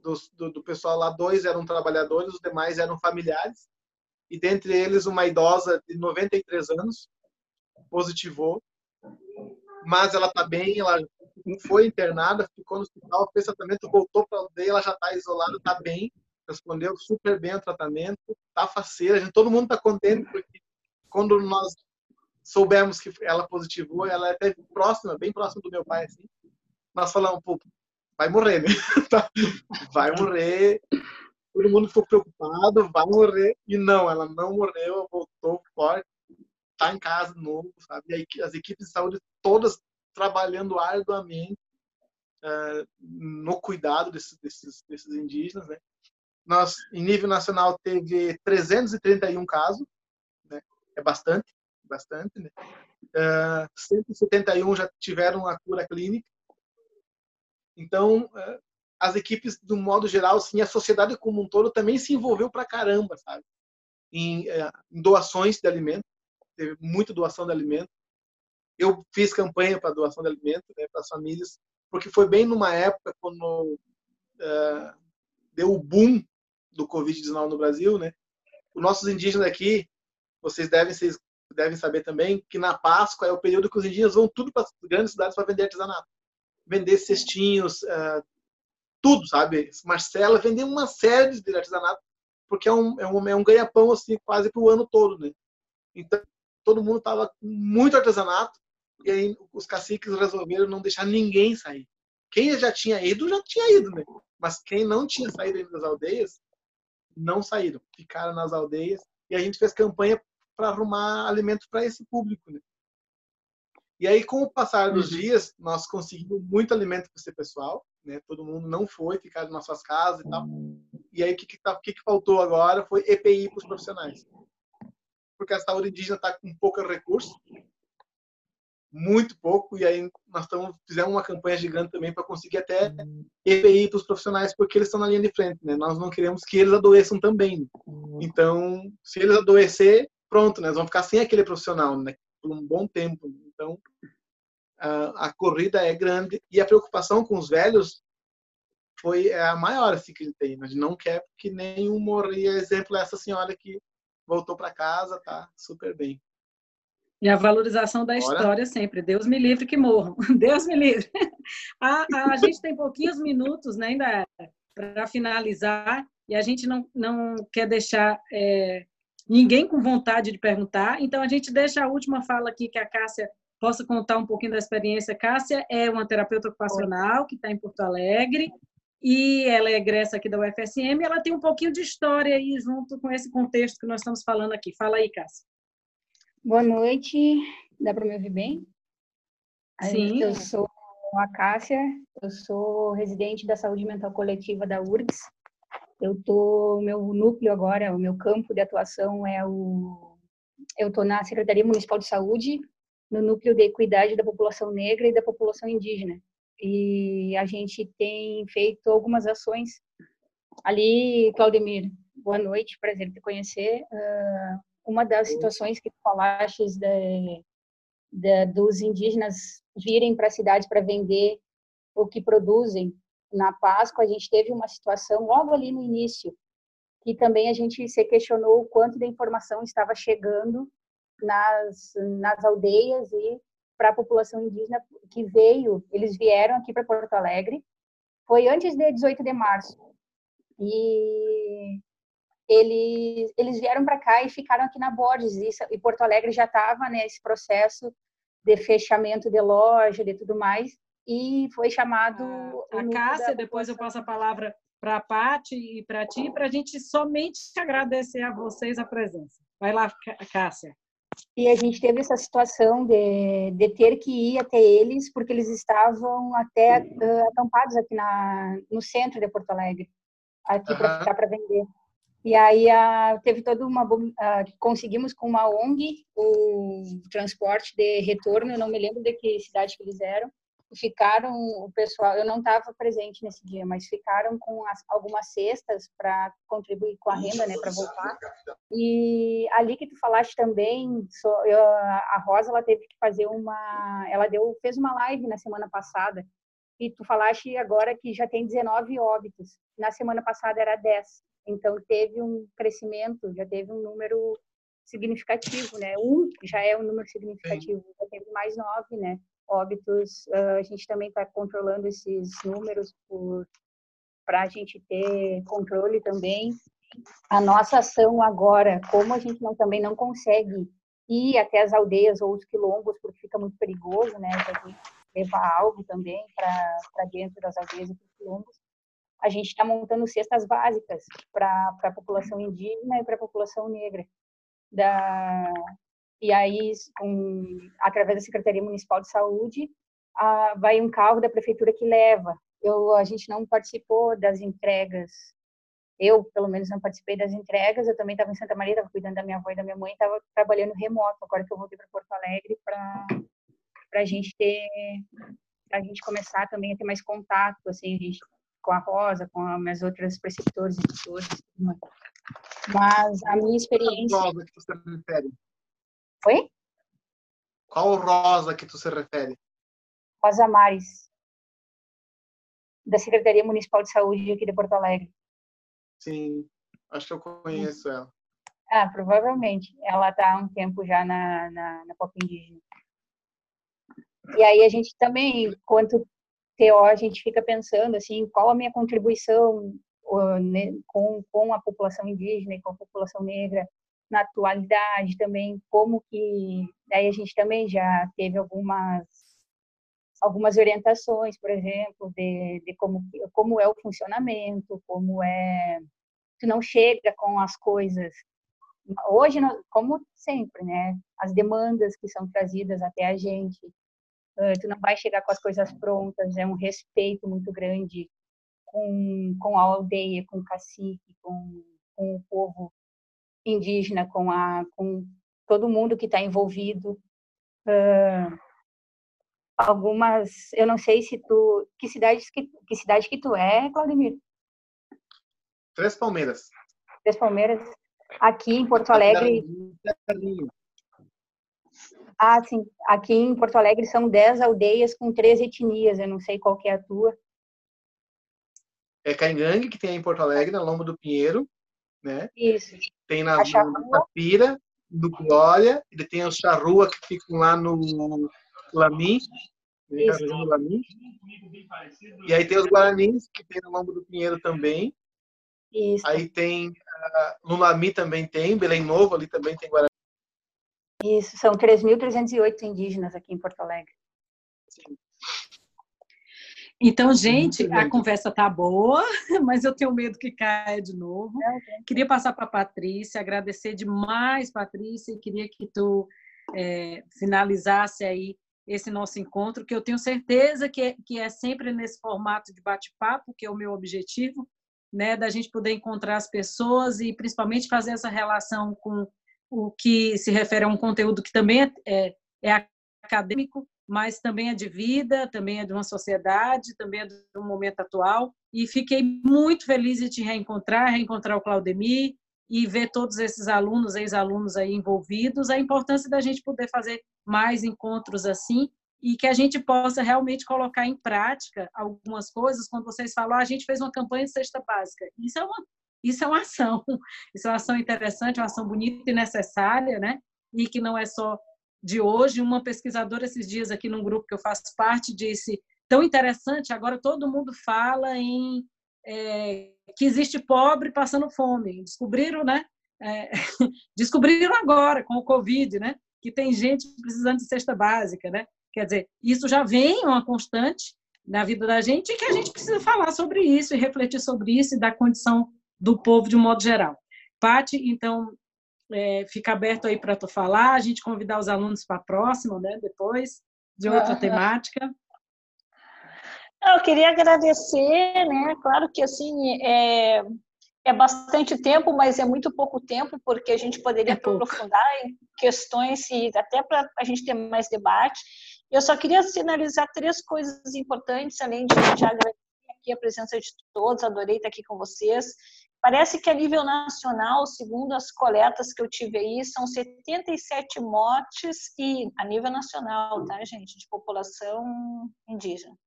do, do, pessoal lá, dois eram trabalhadores, os demais eram familiares. E dentre eles, uma idosa de 93 anos positivou, mas ela está bem, ela foi internada, ficou no hospital, fez tratamento, voltou para aldeia, ela já está isolada, está bem, respondeu super bem ao tratamento, está faceira, gente, todo mundo está contente, porque quando nós soubemos que ela positivou, ela é até próxima, bem próxima do meu pai, assim, nós falamos, pô, vai morrer, né? <laughs> Tá. vai morrer. todo mundo ficou preocupado, vai morrer. E não, ela não morreu, voltou forte, está em casa de novo, sabe? Aí, as equipes de saúde todas trabalhando arduamente uh, no cuidado desses, desses, desses indígenas, né? Nós, em nível nacional, teve 331 casos, né? É bastante, bastante, né? Uh, eh, 171 já tiveram a cura clínica. Então, uh, as equipes, do modo geral, sim, a sociedade como um todo também se envolveu pra caramba, sabe? Em, é, em doações de alimento, teve muita doação de alimento. Eu fiz campanha para doação de alimento né, para as famílias, porque foi bem numa época quando é, deu o boom do Covid-19 no Brasil, né? Os nossos indígenas aqui, vocês devem, vocês devem saber também que na Páscoa é o período que os indígenas vão tudo para as grandes cidades para vender artesanato. Vender cestinhos, uh, tudo, sabe? Marcela vender uma série de artesanato, porque é um, é um, é um ganha-pão assim, quase para o ano todo, né? Então, todo mundo tava com muito artesanato, e aí os caciques resolveram não deixar ninguém sair. Quem já tinha ido, já tinha ido, né? Mas quem não tinha saído das aldeias, não saíram. Ficaram nas aldeias, e a gente fez campanha para arrumar alimento para esse público, né? E aí, com o passar dos uhum. dias, nós conseguimos muito alimento para esse pessoal, né? Todo mundo não foi, ficaram nas suas casas e tal. E aí, o que, que, tá, que, que faltou agora foi EPI para os profissionais. Porque a saúde indígena está com pouco recurso, muito pouco, e aí nós estamos, fizemos uma campanha gigante também para conseguir até EPI para os profissionais, porque eles estão na linha de frente, né? Nós não queremos que eles adoeçam também. Né? Então, se eles adoecer, pronto, né? Nós vamos ficar sem aquele profissional, né? Por um bom tempo. Então, a, a corrida é grande e a preocupação com os velhos foi é a maior assim que ele tem. A gente não quer que nenhum morrer. Exemplo essa senhora que voltou para casa, tá super bem. E a valorização da história sempre. Deus me livre que morram. <laughs> Deus me livre. A, a, a gente tem pouquinhos minutos né, ainda para finalizar e a gente não, não quer deixar é, ninguém com vontade de perguntar. Então, a gente deixa a última fala aqui que a Cássia possa contar um pouquinho da experiência. Cássia é uma terapeuta ocupacional que está em Porto Alegre e ela é egressa aqui da UFSM. Ela tem um pouquinho de história aí junto com esse contexto que nós estamos falando aqui. Fala aí, Cássia. Boa noite. Dá para me ouvir bem? Sim. Eu sou a Cássia, eu sou residente da saúde mental coletiva da URGS. Eu tô meu núcleo agora, o meu campo de atuação é o eu tô na Secretaria Municipal de Saúde no núcleo de equidade da população negra e da população indígena. E a gente tem feito algumas ações ali, Claudemir. Boa noite, prazer te conhecer. Uh, uma das situações que falaste de, de, dos indígenas virem para a cidade para vender o que produzem na Páscoa, a gente teve uma situação logo ali no início que também a gente se questionou o quanto da informação estava chegando nas, nas aldeias e para a população indígena que veio, eles vieram aqui para Porto Alegre, foi antes de 18 de março. E eles, eles vieram para cá e ficaram aqui na Borges, e, e Porto Alegre já estava nesse processo de fechamento de loja, de tudo mais, e foi chamado... Ah, a Cássia, depois eu passo a palavra para a Paty e para ti, para a gente somente agradecer a vocês a presença. Vai lá, Cássia. E a gente teve essa situação de, de ter que ir até eles, porque eles estavam até uh, acampados aqui na, no centro de Porto Alegre, aqui uhum. para ficar para vender. E aí uh, teve toda uma. Uh, conseguimos com uma ONG o transporte de retorno, eu não me lembro de que cidade que eles eram, ficaram o pessoal, eu não estava presente nesse dia, mas ficaram com as, algumas cestas para contribuir com a renda, né, para voltar. E ali que tu falaste também, so, eu, a Rosa ela teve que fazer uma, ela deu fez uma live na semana passada. E tu falaste agora que já tem 19 óbitos. Na semana passada era 10. Então teve um crescimento, já teve um número significativo, né? Um já é um número significativo, já teve mais nove, né? Óbitos, a gente também está controlando esses números para a gente ter controle também. A nossa ação agora, como a gente não, também não consegue ir até as aldeias ou os quilombos, porque fica muito perigoso, né, levar algo também para dentro das aldeias e dos quilombos, a gente está montando cestas básicas para a população indígena e para a população negra. Da, e aí, um, através da Secretaria Municipal de Saúde, a, vai um carro da prefeitura que leva. Eu, a gente não participou das entregas eu, pelo menos, não participei das entregas. Eu também estava em Santa Maria, estava cuidando da minha avó e da minha mãe, estava trabalhando remoto. Agora que eu voltei para Porto Alegre, para a gente ter, a gente começar também a ter mais contato, assim, gente, com a Rosa, com as minhas outras preceptores e tutores. Mas a minha experiência. Oi? Qual rosa que tu se refere? Rosa Mares, da Secretaria Municipal de Saúde aqui de Porto Alegre. Sim, acho que eu conheço ela. Ah, provavelmente. Ela está há um tempo já na, na, na Pop Indígena. E aí a gente também, quanto TO, a gente fica pensando assim, qual a minha contribuição com, com a população indígena e com a população negra na atualidade também, como que aí a gente também já teve algumas algumas orientações, por exemplo, de, de como como é o funcionamento, como é tu não chega com as coisas hoje como sempre, né? As demandas que são trazidas até a gente, tu não vai chegar com as coisas prontas, é um respeito muito grande com, com a aldeia, com o cacique, com, com o povo indígena, com, a, com todo mundo que está envolvido. Uh, algumas, eu não sei se tu, que cidade que, que cidade que tu é, Claudemir? Três Palmeiras. Três Palmeiras. Aqui em Porto Alegre. Ah, sim. Aqui em Porto Alegre são dez aldeias com três etnias. Eu não sei qual que é a tua. É Caingangue, que tem em Porto Alegre, na Lomba do Pinheiro, né? Isso. Tem na, na Tapira, no Glória, e tem os Charrua, que ficam lá no Lami, no Lami. E aí tem os Guaranins, que tem no Lombo do Pinheiro também. Isso. Aí tem, uh, no Lami também tem, Belém Novo ali também tem Guarani. Isso, são 3.308 indígenas aqui em Porto Alegre. Sim. Então, gente, a conversa tá boa, <laughs> mas eu tenho medo que caia de novo. Queria passar para a Patrícia, agradecer demais, Patrícia, e queria que tu é, finalizasse aí esse nosso encontro, que eu tenho certeza que é, que é sempre nesse formato de bate-papo, que é o meu objetivo, né, da gente poder encontrar as pessoas e principalmente fazer essa relação com o que se refere a um conteúdo que também é, é, é acadêmico, mas também é de vida, também é de uma sociedade, também é do momento atual. E fiquei muito feliz de te reencontrar, reencontrar o Claudemir e ver todos esses alunos, ex-alunos aí envolvidos, a importância da gente poder fazer mais encontros assim e que a gente possa realmente colocar em prática algumas coisas. Quando vocês falam, ah, a gente fez uma campanha de cesta básica, isso é uma isso é uma ação, <laughs> isso é uma ação interessante, uma ação bonita e necessária, né? E que não é só de hoje. Uma pesquisadora esses dias aqui num grupo que eu faço parte disse tão interessante. Agora todo mundo fala em é, que existe pobre passando fome. Descobriram, né? É, <laughs> descobriram agora com o Covid, né? Que tem gente precisando de cesta básica, né? Quer dizer, isso já vem uma constante na vida da gente e que a gente precisa falar sobre isso e refletir sobre isso e da condição do povo de um modo geral. Pati, então, é, fica aberto aí para tu falar, a gente convidar os alunos para a próxima, né? Depois, de outra uhum. temática. Eu queria agradecer, né? Claro que assim é, é bastante tempo, mas é muito pouco tempo, porque a gente poderia é aprofundar em questões e até para a gente ter mais debate. Eu só queria sinalizar três coisas importantes, além de te agradecer aqui a presença de todos, adorei estar aqui com vocês. Parece que a nível nacional, segundo as coletas que eu tive aí, são 77 mortes e a nível nacional, tá, gente, de população indígena.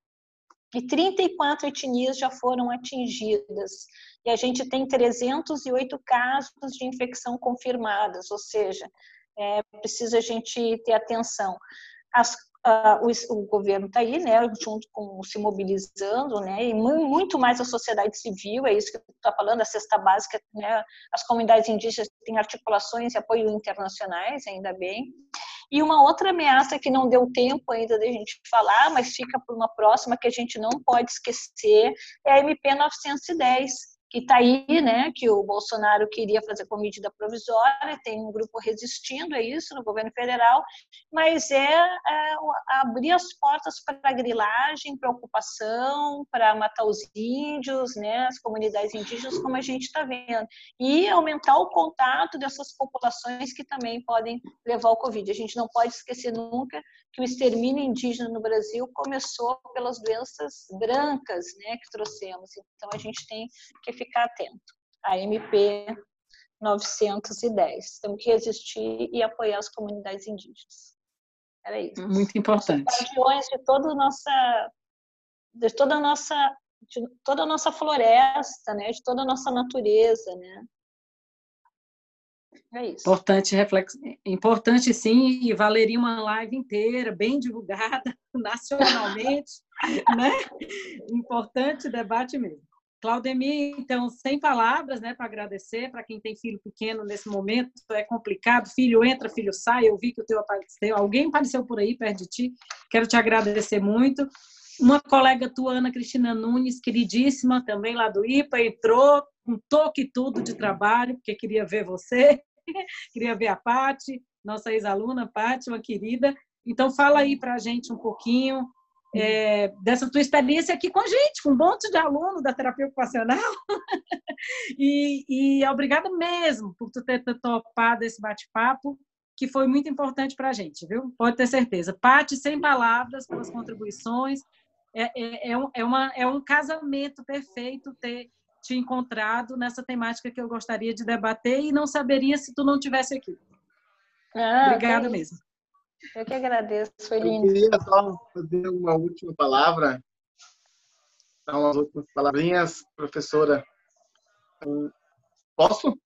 E 34 etnias já foram atingidas. E a gente tem 308 casos de infecção confirmadas, ou seja, é, precisa a gente ter atenção. As Uh, o, o, governo está aí, né, junto com se mobilizando, né, e muito mais a sociedade civil, é isso que tu está falando, a cesta básica, né, as comunidades indígenas têm articulações e apoio internacionais, ainda bem, E uma outra ameaça que não deu tempo ainda da gente falar, mas fica para uma próxima que a gente não pode esquecer, é a MP 910, que está aí, né, que o Bolsonaro queria fazer com medida provisória, tem um grupo resistindo a isso no governo federal, mas é, é abrir as portas para a grilagem, para ocupação, para matar os índios, né, as comunidades indígenas, como a gente está vendo, e aumentar o contato dessas populações que também podem levar ao Covid. A gente não pode esquecer nunca que o extermínio indígena no Brasil começou pelas doenças brancas, né, que trouxemos. Então a gente tem que ficar atento. A MP 910. Temos que resistir e apoiar as comunidades indígenas. Era isso. Muito importante. Guardiões de toda a nossa de toda a nossa de toda a nossa floresta, né, de toda a nossa natureza, né? É isso. Importante reflexo, importante sim, e valeria uma live inteira, bem divulgada <laughs> nacionalmente, <laughs> né? Importante debate mesmo. Claudemir, então, sem palavras, né, para agradecer, para quem tem filho pequeno nesse momento, é complicado, filho entra, filho sai, eu vi que o teu apareceu, alguém apareceu por aí perto de ti, quero te agradecer muito. Uma colega tua, Ana Cristina Nunes, queridíssima, também lá do IPA, entrou com toque tudo de trabalho, porque queria ver você. <laughs> Queria ver a Pati, nossa ex-aluna, Pati, uma querida. Então, fala aí para a gente um pouquinho é, dessa tua experiência aqui com a gente, com um monte de aluno da terapia ocupacional. <laughs> e, e obrigada mesmo por tu ter topado esse bate-papo, que foi muito importante para a gente, viu? Pode ter certeza. Pati, sem palavras, pelas contribuições. É, é, é, é, uma, é um casamento perfeito ter te encontrado nessa temática que eu gostaria de debater e não saberia se tu não tivesse aqui. Ah, Obrigada mesmo. Eu que agradeço, foi lindo. Eu queria só fazer uma última palavra, dar umas últimas palavrinhas, professora. Posso?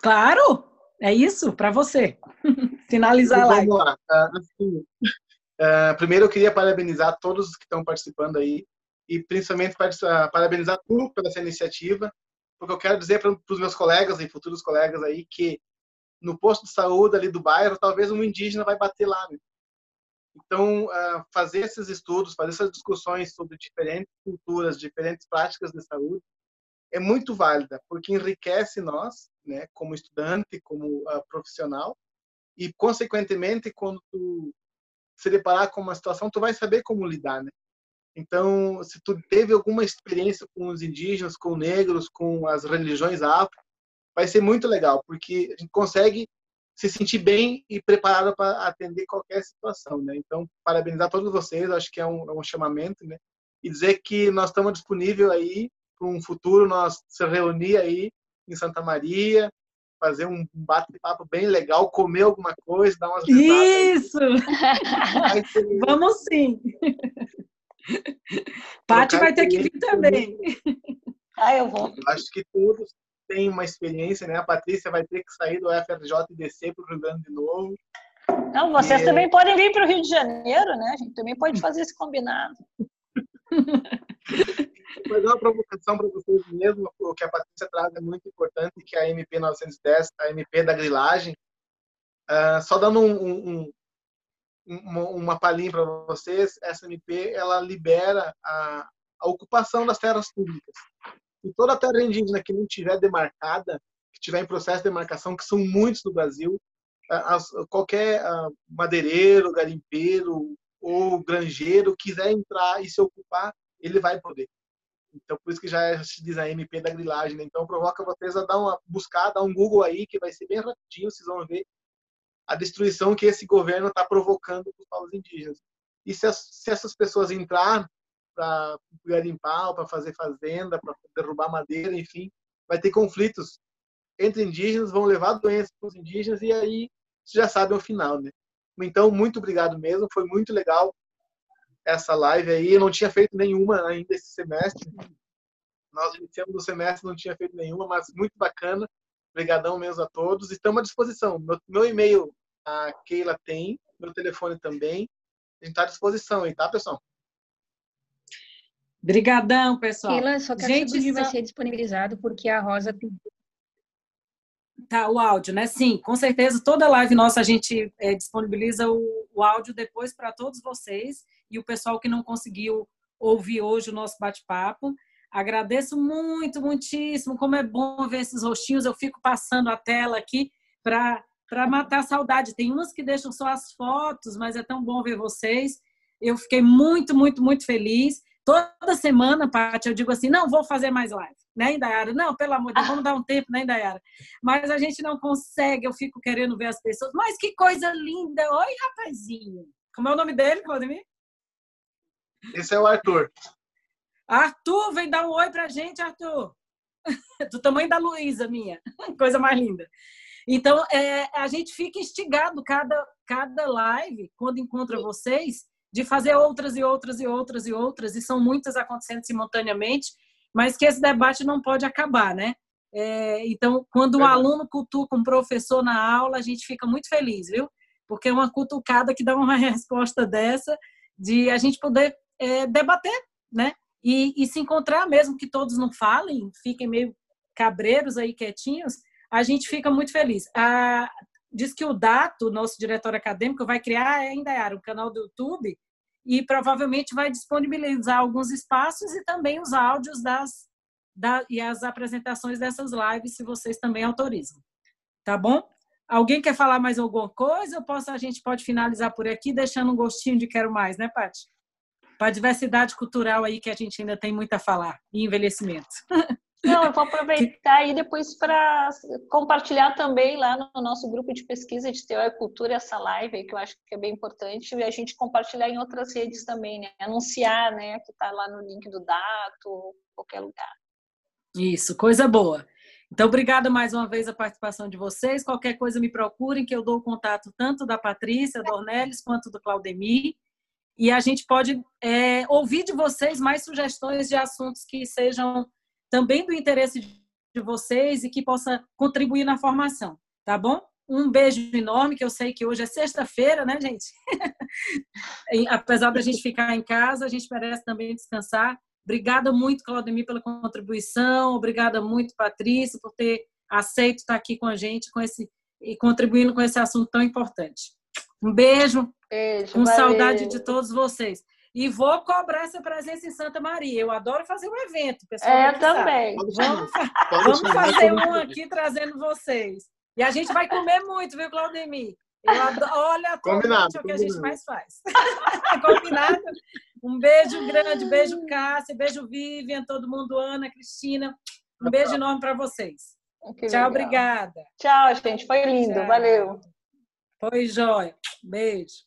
Claro, é isso, para você. <laughs> Finalizar a live. Vamos lá. Ah, assim, uh, primeiro, eu queria parabenizar todos que estão participando aí e principalmente parabenizar tu pela essa iniciativa, porque eu quero dizer para os meus colegas e futuros colegas aí que no posto de saúde ali do bairro, talvez um indígena vai bater lá. Né? Então, fazer esses estudos, fazer essas discussões sobre diferentes culturas, diferentes práticas de saúde, é muito válida, porque enriquece nós, né, como estudante, como profissional, e, consequentemente, quando tu se deparar com uma situação, tu vai saber como lidar, né? Então, se tu teve alguma experiência com os indígenas, com negros, com as religiões afro, vai ser muito legal, porque a gente consegue se sentir bem e preparado para atender qualquer situação, né? Então, parabenizar todos vocês, acho que é um, é um chamamento, né? E dizer que nós estamos disponíveis aí para um futuro, nós se reunir aí em Santa Maria, fazer um bate-papo bem legal, comer alguma coisa, dar umas Isso! <laughs> Vamos sim! <laughs> Pati vai ter que vir também. Ah, eu vou. Acho que todos têm uma experiência, né? A Patrícia vai ter que sair do FRJ e descer para o Rio Grande de novo. Não, vocês e... também podem vir para o Rio de Janeiro, né? A gente também pode fazer esse combinado. Mas é uma provocação para vocês mesmo, o que a Patrícia traz é muito importante, que é a MP 910, a MP da grilagem, uh, só dando um, um, uma, uma palhinha para vocês, essa MP ela libera a, a ocupação das terras públicas. E toda terra indígena que não tiver demarcada, que tiver em processo de demarcação, que são muitos no Brasil, as, qualquer madeireiro, garimpeiro ou granjeiro quiser entrar e se ocupar, ele vai poder. Então, por isso que já se diz a MP da grilagem. Né? Então, provoca vocês a dar uma buscar, dar um Google aí, que vai ser bem rapidinho, vocês vão ver a destruição que esse governo está provocando para os povos indígenas. E se, as, se essas pessoas entrar para garimpar, para fazer fazenda, para derrubar madeira, enfim, vai ter conflitos entre indígenas, vão levar doenças para os indígenas e aí você já sabe o final, né? Então, muito obrigado mesmo, foi muito legal essa live aí. Eu não tinha feito nenhuma ainda esse semestre. Nós iniciamos o semestre, não tinha feito nenhuma, mas muito bacana. Obrigadão mesmo a todos. Estamos à disposição. Meu, meu e-mail a Keila tem, meu telefone também. A gente está à disposição aí, tá, pessoal? Obrigadão, pessoal. Keila, só quero gente, onde vai ser disponibilizado, porque a Rosa pediu. Tá, o áudio, né? Sim, com certeza. Toda live nossa a gente é, disponibiliza o, o áudio depois para todos vocês e o pessoal que não conseguiu ouvir hoje o nosso bate-papo. Agradeço muito, muitíssimo. Como é bom ver esses rostinhos. Eu fico passando a tela aqui para matar a saudade. Tem umas que deixam só as fotos, mas é tão bom ver vocês. Eu fiquei muito, muito, muito feliz. Toda semana, Paty, eu digo assim: não, vou fazer mais live, né, Indaiara? Não, pelo amor de Deus, vamos dar um tempo, né, Indaiara? Mas a gente não consegue, eu fico querendo ver as pessoas. Mas que coisa linda! Oi, rapazinho! Como é o nome dele, Claudemir? Esse é o Arthur. Arthur, vem dar um oi pra gente, Arthur. <laughs> Do tamanho da Luísa, minha. <laughs> Coisa mais linda. Então, é, a gente fica instigado cada, cada live, quando encontra vocês, de fazer outras e outras e outras e outras, e são muitas acontecendo simultaneamente, mas que esse debate não pode acabar, né? É, então, quando um aluno cutuca um professor na aula, a gente fica muito feliz, viu? Porque é uma cutucada que dá uma <laughs> resposta dessa, de a gente poder é, debater, né? E, e se encontrar, mesmo que todos não falem, fiquem meio cabreiros aí quietinhos, a gente fica muito feliz. Diz que o Dato, nosso diretor acadêmico, vai criar ainda era um canal do YouTube e provavelmente vai disponibilizar alguns espaços e também os áudios das da, e as apresentações dessas lives, se vocês também autorizam. Tá bom? Alguém quer falar mais alguma coisa? Ou posso, a gente pode finalizar por aqui, deixando um gostinho de quero mais, né, Paty? Para a diversidade cultural aí que a gente ainda tem muito a falar, e envelhecimento. Não, eu vou aproveitar aí depois para compartilhar também lá no nosso grupo de pesquisa de teoria e cultura essa live, que eu acho que é bem importante, e a gente compartilhar em outras redes também, né? Anunciar, né? Que está lá no link do Dato, qualquer lugar. Isso, coisa boa. Então, obrigada mais uma vez a participação de vocês. Qualquer coisa me procurem, que eu dou o contato tanto da Patrícia Dornelles quanto do Claudemir. E a gente pode é, ouvir de vocês mais sugestões de assuntos que sejam também do interesse de vocês e que possa contribuir na formação, tá bom? Um beijo enorme, que eu sei que hoje é sexta-feira, né, gente? <laughs> Apesar da gente ficar em casa, a gente merece também descansar. Obrigada muito, Claudemir, pela contribuição. Obrigada muito, Patrícia, por ter aceito estar aqui com a gente com esse, e contribuindo com esse assunto tão importante. Um beijo. Beijo. Com valeu. saudade de todos vocês. E vou cobrar essa presença em Santa Maria. Eu adoro fazer um evento, pessoal. É, também. Vamos, vamos fazer um aqui trazendo vocês. E a gente vai comer muito, viu, Claudemir? Eu adoro, olha, combinado, é o que a gente mais faz. <laughs> combinado? Um beijo grande, beijo Cássia, beijo Vivian, todo mundo, Ana, Cristina. Um beijo enorme para vocês. Que Tchau, legal. obrigada. Tchau, gente. Foi lindo. Tchau. Valeu. Foi jóia. Beijo.